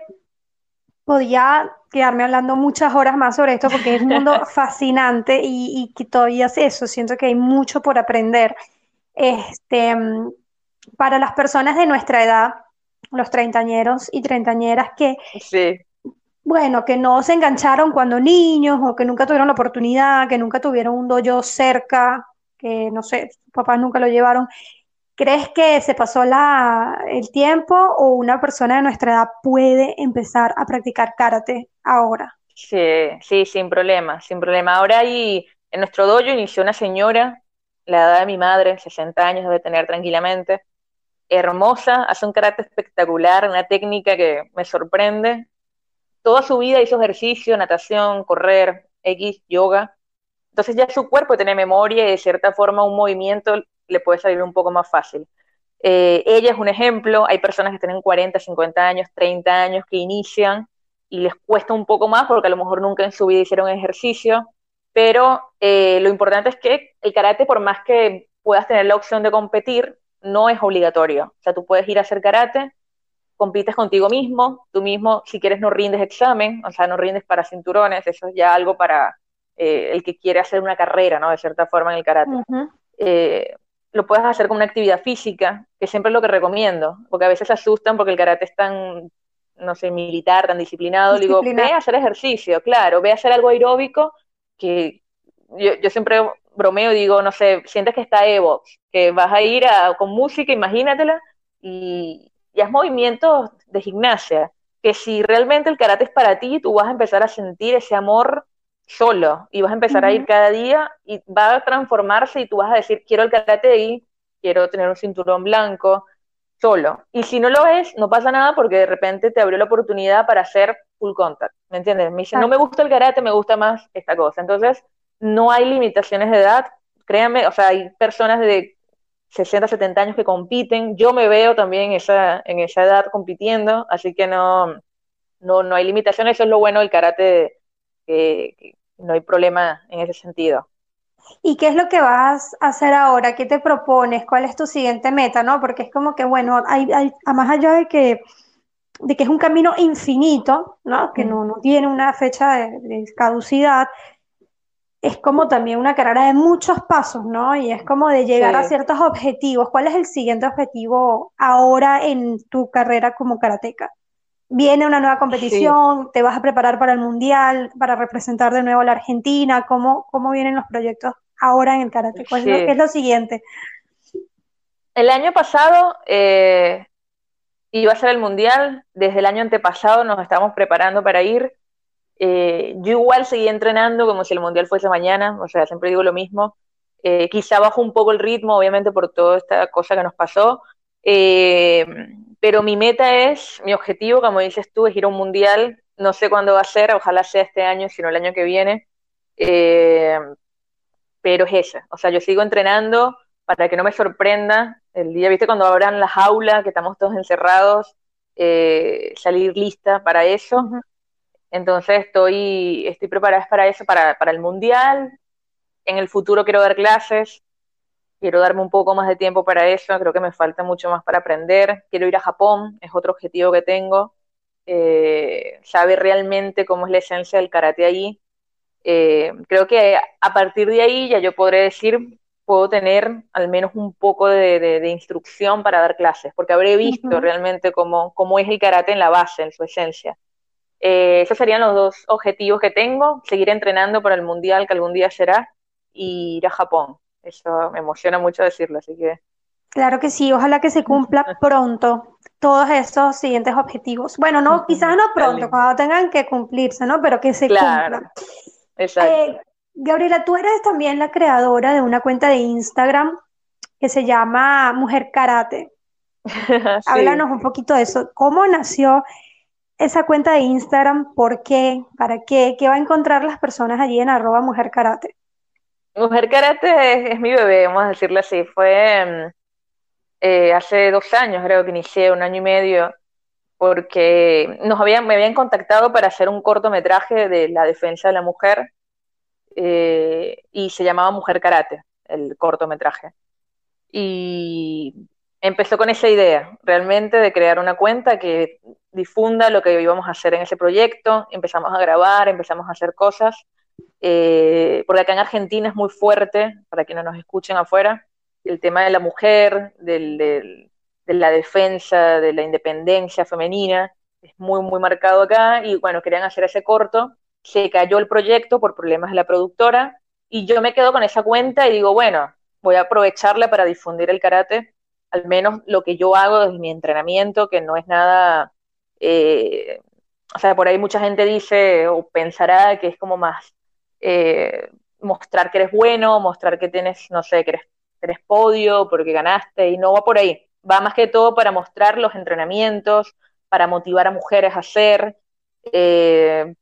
podía quedarme hablando muchas horas más sobre esto porque es un mundo [laughs] fascinante y, que todavía es eso, siento que hay mucho por aprender. Este, para las personas de nuestra edad, los treintañeros y treintañeras que, bueno, que no se engancharon cuando niños o que nunca tuvieron la oportunidad, que nunca tuvieron un dojo cerca, que no sé, sus papás nunca lo llevaron. ¿Crees que se pasó la, el tiempo o una persona de nuestra edad puede empezar a practicar karate ahora? Sí, sí, sin problema, sin problema. Ahora hay, en nuestro dojo inició una señora, la edad de mi madre, 60 años debe tener tranquilamente, hermosa, hace un karate espectacular, una técnica que me sorprende. Toda su vida hizo ejercicio, natación, correr, X, yoga. Entonces ya su cuerpo tiene memoria y de cierta forma un movimiento le puede salir un poco más fácil. Eh, ella es un ejemplo, hay personas que tienen 40, 50 años, 30 años que inician y les cuesta un poco más porque a lo mejor nunca en su vida hicieron ejercicio, pero eh, lo importante es que el karate, por más que puedas tener la opción de competir, no es obligatorio. O sea, tú puedes ir a hacer karate, compites contigo mismo, tú mismo, si quieres, no rindes examen, o sea, no rindes para cinturones, eso es ya algo para eh, el que quiere hacer una carrera, ¿no? De cierta forma en el karate lo puedes hacer con una actividad física, que siempre es lo que recomiendo, porque a veces se asustan porque el karate es tan, no sé, militar, tan disciplinado. Digo, ve a hacer ejercicio, claro, ve a hacer algo aeróbico, que yo, yo siempre bromeo y digo, no sé, sientes que está Evo, que vas a ir con música, imagínatela, y, y haz movimientos de gimnasia, que si realmente el karate es para ti, tú vas a empezar a sentir ese amor solo y vas a empezar a ir cada día y va a transformarse y tú vas a decir, quiero el karate ahí, quiero tener un cinturón blanco, solo. Y si no lo es, no pasa nada porque de repente te abrió la oportunidad para hacer full contact, ¿me entiendes? Me dice, no me gusta el karate, me gusta más esta cosa. Entonces, no hay limitaciones de edad, créanme, o sea, hay personas de 60, 70 años que compiten, yo me veo también en esa, en esa edad compitiendo, así que no, no, no hay limitaciones, eso es lo bueno del karate que, no hay problema en ese sentido. ¿Y qué es lo que vas a hacer ahora? ¿Qué te propones? ¿Cuál es tu siguiente meta? ¿no? Porque es como que, bueno, hay, hay a más allá de que, de que es un camino infinito, ¿no? que no, no tiene una fecha de, caducidad, es como también una carrera de muchos pasos, ¿no? Y es como de llegar a ciertos objetivos. ¿Cuál es el siguiente objetivo ahora en tu carrera como karateca? Viene una nueva competición, te vas a preparar para el Mundial, para representar de nuevo a la Argentina, ¿cómo, cómo vienen los proyectos ahora en el karate? ¿Qué es lo siguiente? El año pasado eh, iba a ser el Mundial, desde el año antepasado nos estamos preparando para ir. Eh, yo igual seguí entrenando como si el Mundial fuese mañana, o sea, siempre digo lo mismo. Eh, quizá bajo un poco el ritmo, obviamente por toda esta cosa que nos pasó. Eh, pero mi meta es, mi objetivo, como dices tú, es ir a un mundial. No sé cuándo va a ser, ojalá sea este año, sino el año que viene. Eh, pero es ese. O sea, yo sigo entrenando para que no me sorprenda el día, viste, cuando abran las aulas, que estamos todos encerrados, eh, salir lista para eso. Entonces estoy, estoy preparada para eso, para, para el mundial. En el futuro quiero dar clases, quiero darme un poco más de tiempo para eso, creo que me falta mucho más para aprender. Quiero ir a Japón, es otro objetivo que tengo. Eh, saber realmente cómo es la esencia del karate allí. Eh, creo que a partir de ahí ya yo podré decir, puedo tener al menos un poco de, instrucción para dar clases, porque habré visto realmente cómo, cómo es el karate en la base, en su esencia. Eh, esos serían los dos objetivos que tengo, seguir entrenando para el mundial que algún día será y ir a Japón. Eso me emociona mucho decirlo, así que... Claro que sí, ojalá que se cumpla [laughs] pronto todos esos siguientes objetivos. Bueno, no, quizás no pronto, cuando tengan que cumplirse, ¿no? Pero que se claro. cumplan. Exacto. Eh, Gabriela, tú eres también la creadora de una cuenta de Instagram que se llama Mujer Karate. [laughs] Háblanos un poquito de eso. ¿Cómo nació esa cuenta de Instagram? ¿Por qué? ¿Para qué? ¿Qué va a encontrar las personas allí en arroba Mujer Karate? Mujer Karate es, mi bebé, vamos a decirlo así. Fue mm, eh, hace dos años, creo que inicié, un año y medio, porque nos habían, me habían contactado para hacer un cortometraje de la defensa de la mujer eh, y se llamaba Mujer Karate, el cortometraje. Y empezó con esa idea, realmente, de crear una cuenta que difunda lo que íbamos a hacer en ese proyecto. Empezamos a grabar, empezamos a hacer cosas, eh, porque acá en Argentina es muy fuerte, para quienes nos escuchen afuera, el tema de la mujer, de la defensa, de la independencia femenina, es muy, muy marcado acá. Y bueno, querían hacer ese corto. Se cayó el proyecto por problemas de la productora. Y yo me quedo con esa cuenta y digo, bueno, voy a aprovecharla para difundir el karate, al menos lo que yo hago desde mi entrenamiento, que no es nada, eh, o sea, por ahí mucha gente dice o pensará que es como más eh, mostrar que eres bueno, mostrar que tienes, no sé, que eres, podio porque ganaste y no va por ahí, va más que todo para mostrar los entrenamientos, para motivar a mujeres a hacer, eh,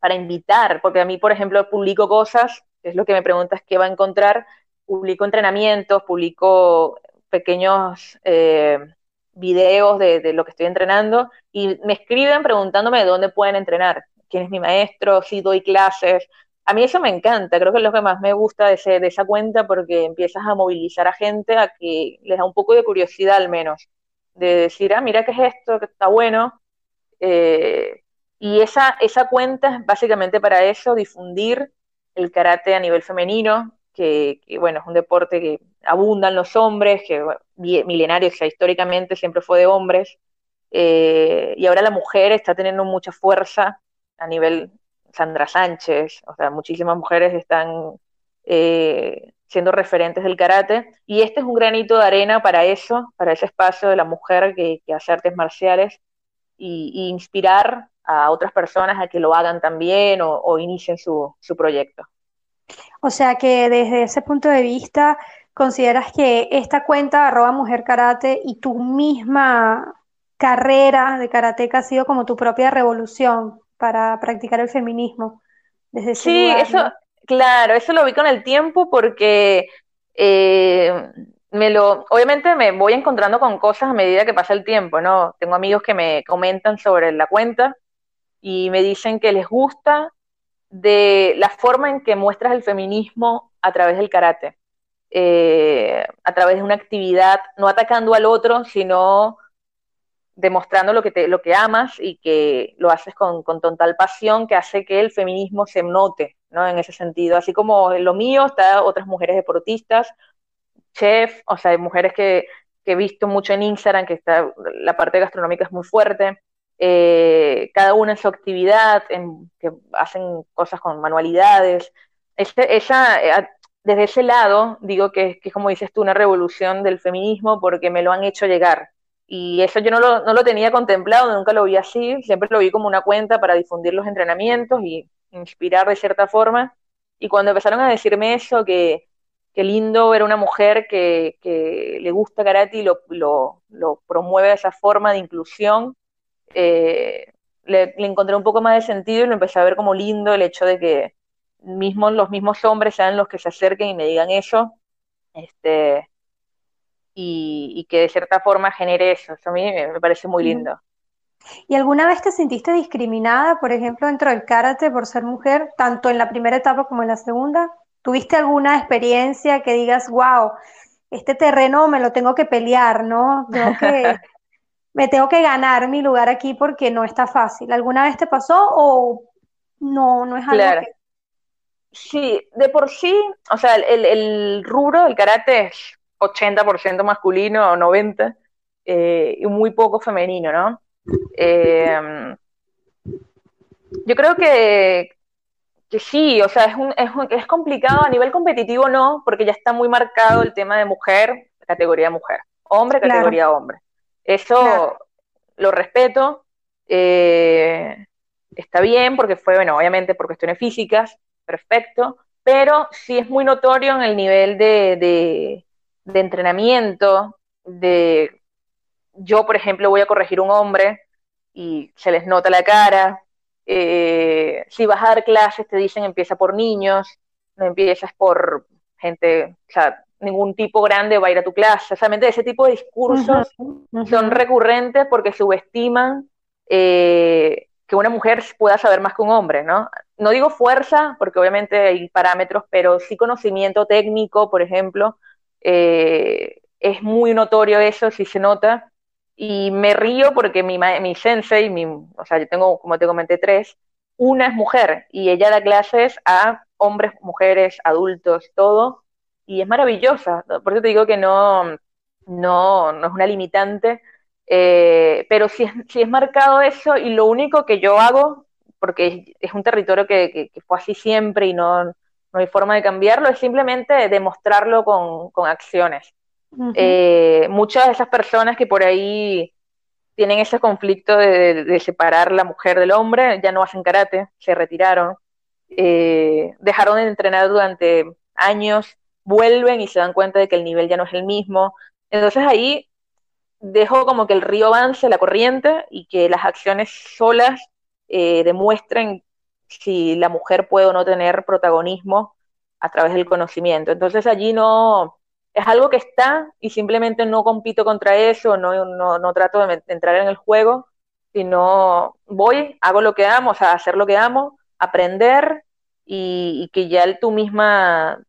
para invitar, porque a mí, por ejemplo, publico cosas, es lo que me preguntas qué va a encontrar, publico entrenamientos, publico pequeños eh, videos de, lo que estoy entrenando y me escriben preguntándome de dónde pueden entrenar, quién es mi maestro, si doy clases. A mí eso me encanta, creo que es lo que más me gusta de, esa cuenta porque empiezas a movilizar a gente a que les da un poco de curiosidad al menos, de decir, ah, mira qué es esto, que está bueno. Eh, y esa, esa cuenta es básicamente para eso, difundir el karate a nivel femenino, que, bueno, es un deporte que abundan los hombres, que milenario, que históricamente siempre fue de hombres, eh, y ahora la mujer está teniendo mucha fuerza a nivel Sandra Sánchez, o sea, muchísimas mujeres están eh, siendo referentes del karate, y este es un granito de arena para eso, para ese espacio de la mujer que, hace artes marciales, y inspirar a otras personas a que lo hagan también o, inicien su, proyecto. O sea que desde ese punto de vista, ¿consideras que esta cuenta arroba mujer karate y tu misma carrera de karateca ha sido como tu propia revolución para practicar el feminismo? Desde sí, eso, claro, eso lo vi con el tiempo porque eh, me lo, obviamente me voy encontrando con cosas a medida que pasa el tiempo, ¿no? Tengo amigos que me comentan sobre la cuenta y me dicen que les gusta de la forma en que muestras el feminismo a través del karate, eh, a través de una actividad, no atacando al otro, sino demostrando lo que, te, lo que amas y que lo haces con, con total pasión que hace que el feminismo se note, ¿no? En ese sentido. Así como lo mío, está otras mujeres deportistas, chef, o sea, hay mujeres que, que he visto mucho en Instagram, que está, la parte gastronómica es muy fuerte, eh, cada uno en su actividad, en, que hacen cosas con manualidades. Ella, eh, desde ese lado, digo que, que, es como dices tú, una revolución del feminismo porque me lo han hecho llegar. Y eso yo no lo, no lo tenía contemplado, nunca lo vi así, siempre lo vi como una cuenta para difundir los entrenamientos y inspirar de cierta forma. Y cuando empezaron a decirme eso, que, qué lindo ver a una mujer que, que le gusta karate y lo, lo, promueve de esa forma de inclusión, eh, le, encontré un poco más de sentido y lo empecé a ver como lindo el hecho de que mismos, los mismos hombres sean los que se acerquen y me digan eso, este, y, que de cierta forma genere eso. Eso a mí me, parece muy lindo. ¿Y alguna vez te sentiste discriminada, por ejemplo, dentro del karate por ser mujer, tanto en la primera etapa como en la segunda? ¿Tuviste alguna experiencia que digas, wow, este terreno me lo tengo que pelear, ¿no? Tengo que, [laughs] me tengo que ganar mi lugar aquí porque no está fácil. ¿Alguna vez te pasó o no, no es algo claro. Sí, de por sí, o sea, el, el rubro del karate es 80% masculino o 90% eh, y muy poco femenino, ¿no? Eh, yo creo que, que sí, o sea, es, un, es, es, complicado a nivel competitivo, no, porque ya está muy marcado el tema de mujer, categoría mujer, hombre, categoría claro. hombre. Eso claro. lo respeto, eh, está bien, porque fue, bueno, obviamente por cuestiones físicas, perfecto, pero sí es muy notorio en el nivel de, de, de entrenamiento, de yo, por ejemplo, voy a corregir un hombre y se les nota la cara. Eh, si vas a dar clases, te dicen empieza por niños, no empiezas por gente, o sea, ningún tipo grande va a ir a tu clase. O ese tipo de discursos uh -huh, uh -huh. son recurrentes porque subestiman eh, que una mujer pueda saber más que un hombre, ¿no? No digo fuerza, porque obviamente hay parámetros, pero sí conocimiento técnico, por ejemplo. Eh, es muy notorio eso, sí se nota. Y me río porque mi, mi sensei, mi, o sea, yo tengo, como te comenté, tres, una es mujer y ella da clases a hombres, mujeres, adultos, todo, y es maravillosa, por eso te digo que no, no, no es una limitante, eh, pero sí es, sí es marcado eso y lo único que yo hago, porque es, es un territorio que, que, que, fue así siempre y no, no hay forma de cambiarlo, es simplemente demostrarlo con, con acciones. Uh -huh. eh, muchas de esas personas que por ahí tienen ese conflicto de, de, separar la mujer del hombre ya no hacen karate, se retiraron, eh, dejaron de entrenar durante años, vuelven y se dan cuenta de que el nivel ya no es el mismo. Entonces ahí dejo como que el río avance, la corriente, y que las acciones solas eh, demuestren si la mujer puede o no tener protagonismo a través del conocimiento. Entonces allí no, es algo que está y simplemente no compito contra eso, no, no, no trato de entrar en el juego, sino voy, hago lo que amo, o sea, hacer lo que amo, aprender y, que ya tú misma,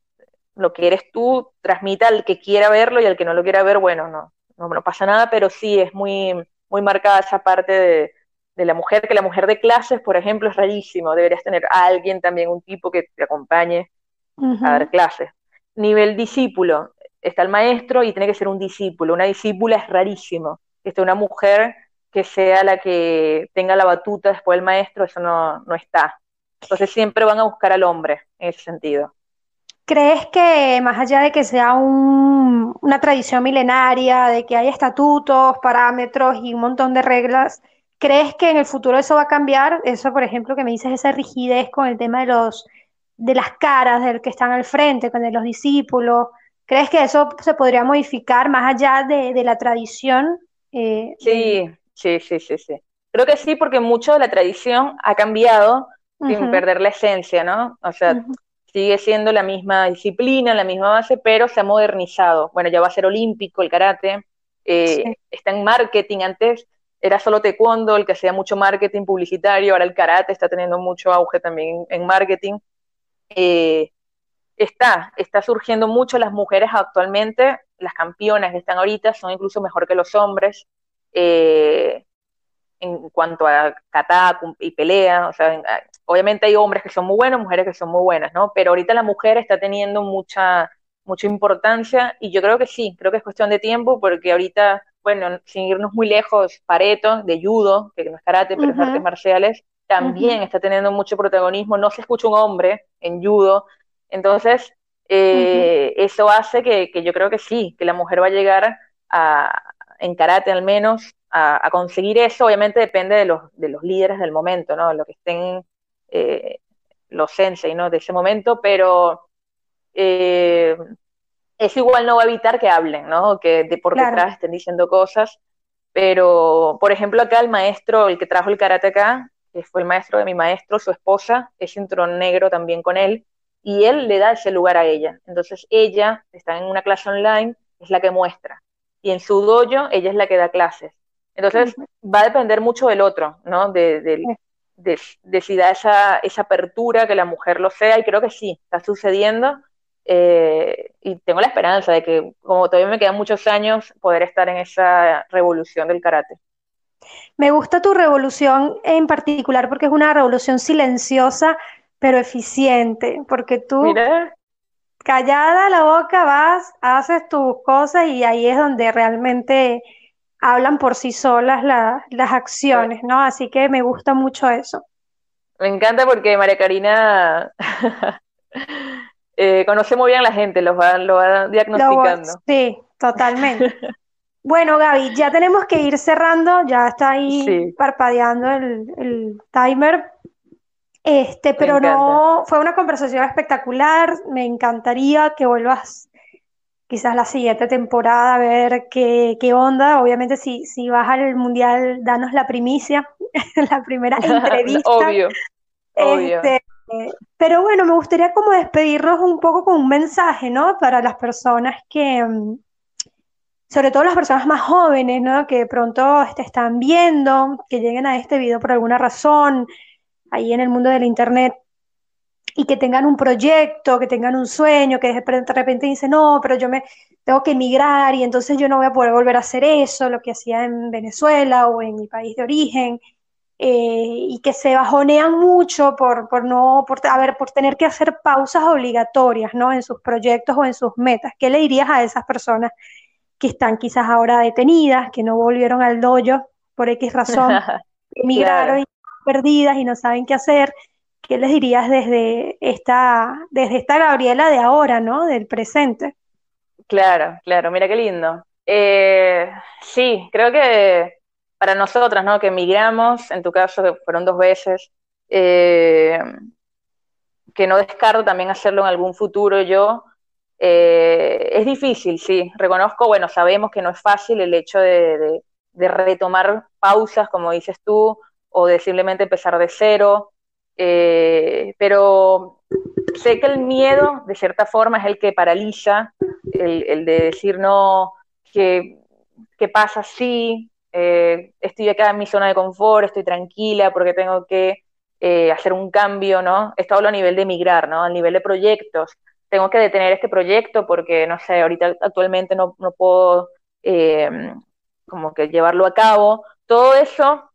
lo que eres tú, transmita al que quiera verlo y al que no lo quiera ver, bueno, no, no, no pasa nada, pero sí es muy, muy marcada esa parte de, de la mujer, que la mujer de clases, por ejemplo, es rarísimo, deberías tener a alguien también, un tipo que te acompañe uh -huh. a dar clases. Nivel discípulo, está el maestro y tiene que ser un discípulo. Una discípula es rarísimo. Que esté una mujer que sea la que tenga la batuta después del maestro, eso no, no está. Entonces siempre van a buscar al hombre en ese sentido. ¿Crees que más allá de que sea un, una tradición milenaria, de que hay estatutos, parámetros y un montón de reglas, ¿crees que en el futuro eso va a cambiar? Eso, por ejemplo, que me dices esa rigidez con el tema de los de las caras del que están al frente, con de los discípulos. ¿Crees que eso se podría modificar más allá de, de la tradición? Eh, sí, sí, sí, sí, sí. Creo que sí, porque mucho de la tradición ha cambiado uh -huh. sin perder la esencia, ¿no? O sea, uh -huh. sigue siendo la misma disciplina, la misma base, pero se ha modernizado. Bueno, ya va a ser olímpico el karate, eh, sí. está en marketing. Antes era solo taekwondo el que hacía mucho marketing publicitario, ahora el karate está teniendo mucho auge también en marketing. Eh, está, está surgiendo mucho las mujeres actualmente, las campeonas que están ahorita son incluso mejor que los hombres eh, en cuanto a kata y pelea, o sea, obviamente hay hombres que son muy buenos, mujeres que son muy buenas, ¿no? Pero ahorita la mujer está teniendo mucha, mucha importancia y yo creo que sí, creo que es cuestión de tiempo porque ahorita, bueno, sin irnos muy lejos, Pareto, de judo, que no es karate, pero uh -huh. es artes marciales, también uh -huh. está teniendo mucho protagonismo, no se escucha un hombre en judo, entonces eh, uh -huh. eso hace que, que, yo creo que sí, que la mujer va a llegar a, en karate al menos, a, a conseguir eso, obviamente depende de los, de los líderes del momento, ¿no? Lo que estén eh, los sensei, ¿no? De ese momento, pero eh, eso igual no va a evitar que hablen, ¿no? Que de por claro. detrás estén diciendo cosas, pero, por ejemplo, acá el maestro, el que trajo el karate acá, que fue el maestro de mi maestro, su esposa, es cinturón negro también con él, y él le da ese lugar a ella. Entonces ella está en una clase online, es la que muestra, y en su dojo ella es la que da clases. Entonces, va a depender mucho del otro, ¿no? De, de, si da esa, esa apertura, que la mujer lo sea, y creo que sí, está sucediendo. Eh, y tengo la esperanza de que, como todavía me quedan muchos años, poder estar en esa revolución del karate. Me gusta tu revolución en particular porque es una revolución silenciosa pero eficiente, porque tú callada la boca vas, haces tus cosas y ahí es donde realmente hablan por sí solas las acciones, ¿no? Así que me gusta mucho eso. Me encanta porque María Karina [laughs] eh, conoce muy bien a la gente, lo va, lo va diagnosticando. sí, totalmente. bueno, Gaby, ya tenemos que ir cerrando, ya está ahí parpadeando el, el timer. Este, pero no, fue una conversación espectacular. Me encantaría que vuelvas quizás la siguiente temporada a ver qué, qué onda. Obviamente, si, si vas al mundial, danos la primicia, [laughs] la primera [laughs] entrevista. obvio, este, pero bueno, me gustaría como despedirnos un poco con un mensaje, ¿no? Para las personas que, mm, sobre todo las personas más jóvenes, ¿no? Que pronto están viendo, que lleguen a este video por alguna razón, ahí en el mundo del Internet, y que tengan un proyecto, que tengan un sueño, que de repente dicen, no, pero yo me tengo que emigrar y entonces yo no voy a poder volver a hacer eso, lo que hacía en Venezuela o en mi país de origen, eh, y que se bajonean mucho por, por no, por, a ver, por tener que hacer pausas obligatorias, ¿no? En sus proyectos o en sus metas. ¿Qué le dirías a esas personas que están quizás ahora detenidas, que no volvieron al dojo por X razón, [laughs] emigraron y perdidas y no saben qué hacer? ¿Qué les dirías desde esta, desde esta Gabriela de ahora, ¿no? Del presente. Claro, claro, mira qué lindo. Eh, sí, creo que para nosotras, ¿no? Que emigramos, en tu caso que fueron dos veces, eh, que no descarto también hacerlo en algún futuro yo, eh, es difícil, sí, reconozco, bueno, sabemos que no es fácil el hecho de, retomar pausas, como dices tú, o de simplemente empezar de cero, eh, pero sé que el miedo, de cierta forma, es el que paraliza, el, de decir, no, ¿qué, pasa si eh, estoy acá en mi zona de confort, estoy tranquila porque tengo que eh, hacer un cambio, ¿no? Esto hablo a nivel de emigrar, ¿no? A nivel de proyectos. Tengo que detener este proyecto porque, no sé, ahorita actualmente no, no puedo como que llevarlo a cabo. Todo eso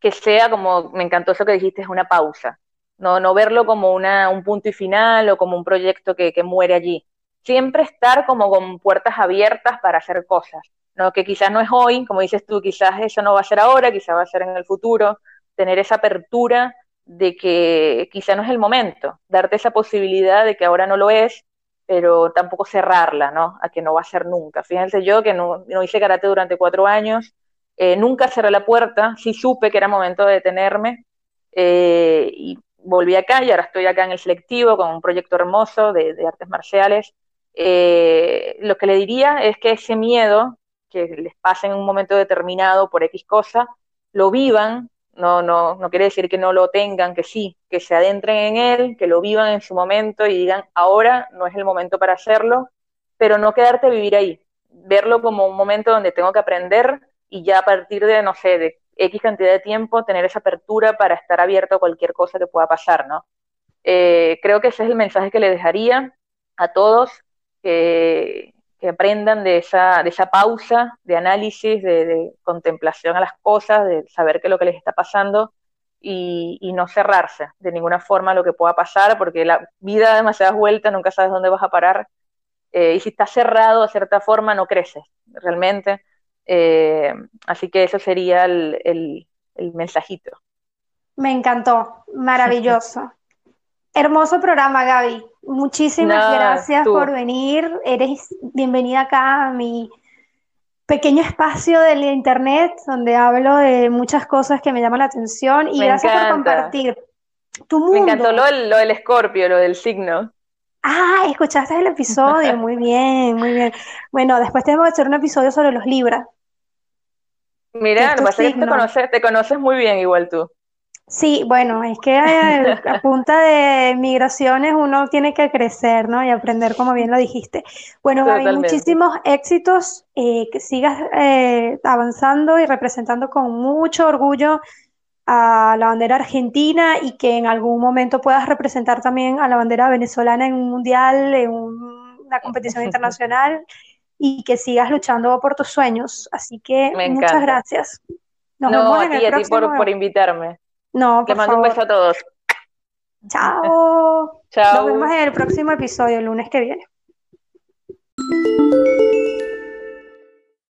que sea como, me encantó eso que dijiste, es una pausa no, no verlo como una, un punto y final o como un proyecto que, muere allí. Siempre estar como con puertas abiertas para hacer cosas, ¿no? que quizás no es hoy, como dices tú, quizás eso no va a ser ahora, quizás va a ser en el futuro, tener esa apertura de que quizás no es el momento, darte esa posibilidad de que ahora no lo es, pero tampoco cerrarla, ¿no? A que no va a ser nunca. Fíjense yo que no, hice karate durante cuatro años, eh, nunca cerré la puerta, sí supe que era momento de detenerme, eh, y volví acá y ahora estoy acá en el selectivo con un proyecto hermoso de, artes marciales. Eh, lo que le diría es que ese miedo que les pase en un momento determinado por X cosa, lo vivan, no, no, no quiere decir que no lo tengan, que sí, que se adentren en él, que lo vivan en su momento y digan, ahora no es el momento para hacerlo, pero no quedarte a vivir ahí, verlo como un momento donde tengo que aprender y ya a partir de, no sé, de X cantidad de tiempo, tener esa apertura para estar abierto a cualquier cosa que pueda pasar, ¿no? Eh, creo que ese es el mensaje que le dejaría a todos, que, aprendan de esa, de esa pausa, de análisis, de, contemplación a las cosas, de saber qué es lo que les está pasando y, no cerrarse de ninguna forma a lo que pueda pasar, porque la vida da demasiadas vueltas, nunca sabes dónde vas a parar. Eh, y si estás cerrado de cierta forma, no creces realmente. Eh, así que eso sería el, mensajito. Me encantó, maravilloso. [laughs] Hermoso programa, Gaby. Muchísimas gracias por venir. Eres bienvenida acá a mi pequeño espacio del internet donde hablo de muchas cosas que me llaman la atención y gracias por compartir tu mundo. Me encantó lo, lo del escorpio, lo del signo. Ah, escuchaste el episodio, [laughs] muy bien, muy bien. Bueno, después tenemos que hacer un episodio sobre los Libras. Mira, te, conoces, te conoces muy bien igual tú. Sí, bueno, es que a punta de migraciones uno tiene que crecer, ¿no? Y aprender, como bien lo dijiste. Bueno, Gaby, muchísimos éxitos, eh, que sigas eh, avanzando y representando con mucho orgullo a la bandera argentina y que en algún momento puedas representar también a la bandera venezolana en un mundial, en una competición internacional y que sigas luchando por tus sueños. Así que muchas gracias. Nos no, a ti, a ti por, por invitarme. No, por Le mando un beso a todos. Chao. [laughs] Chao. Nos vemos en el próximo episodio, el lunes que viene.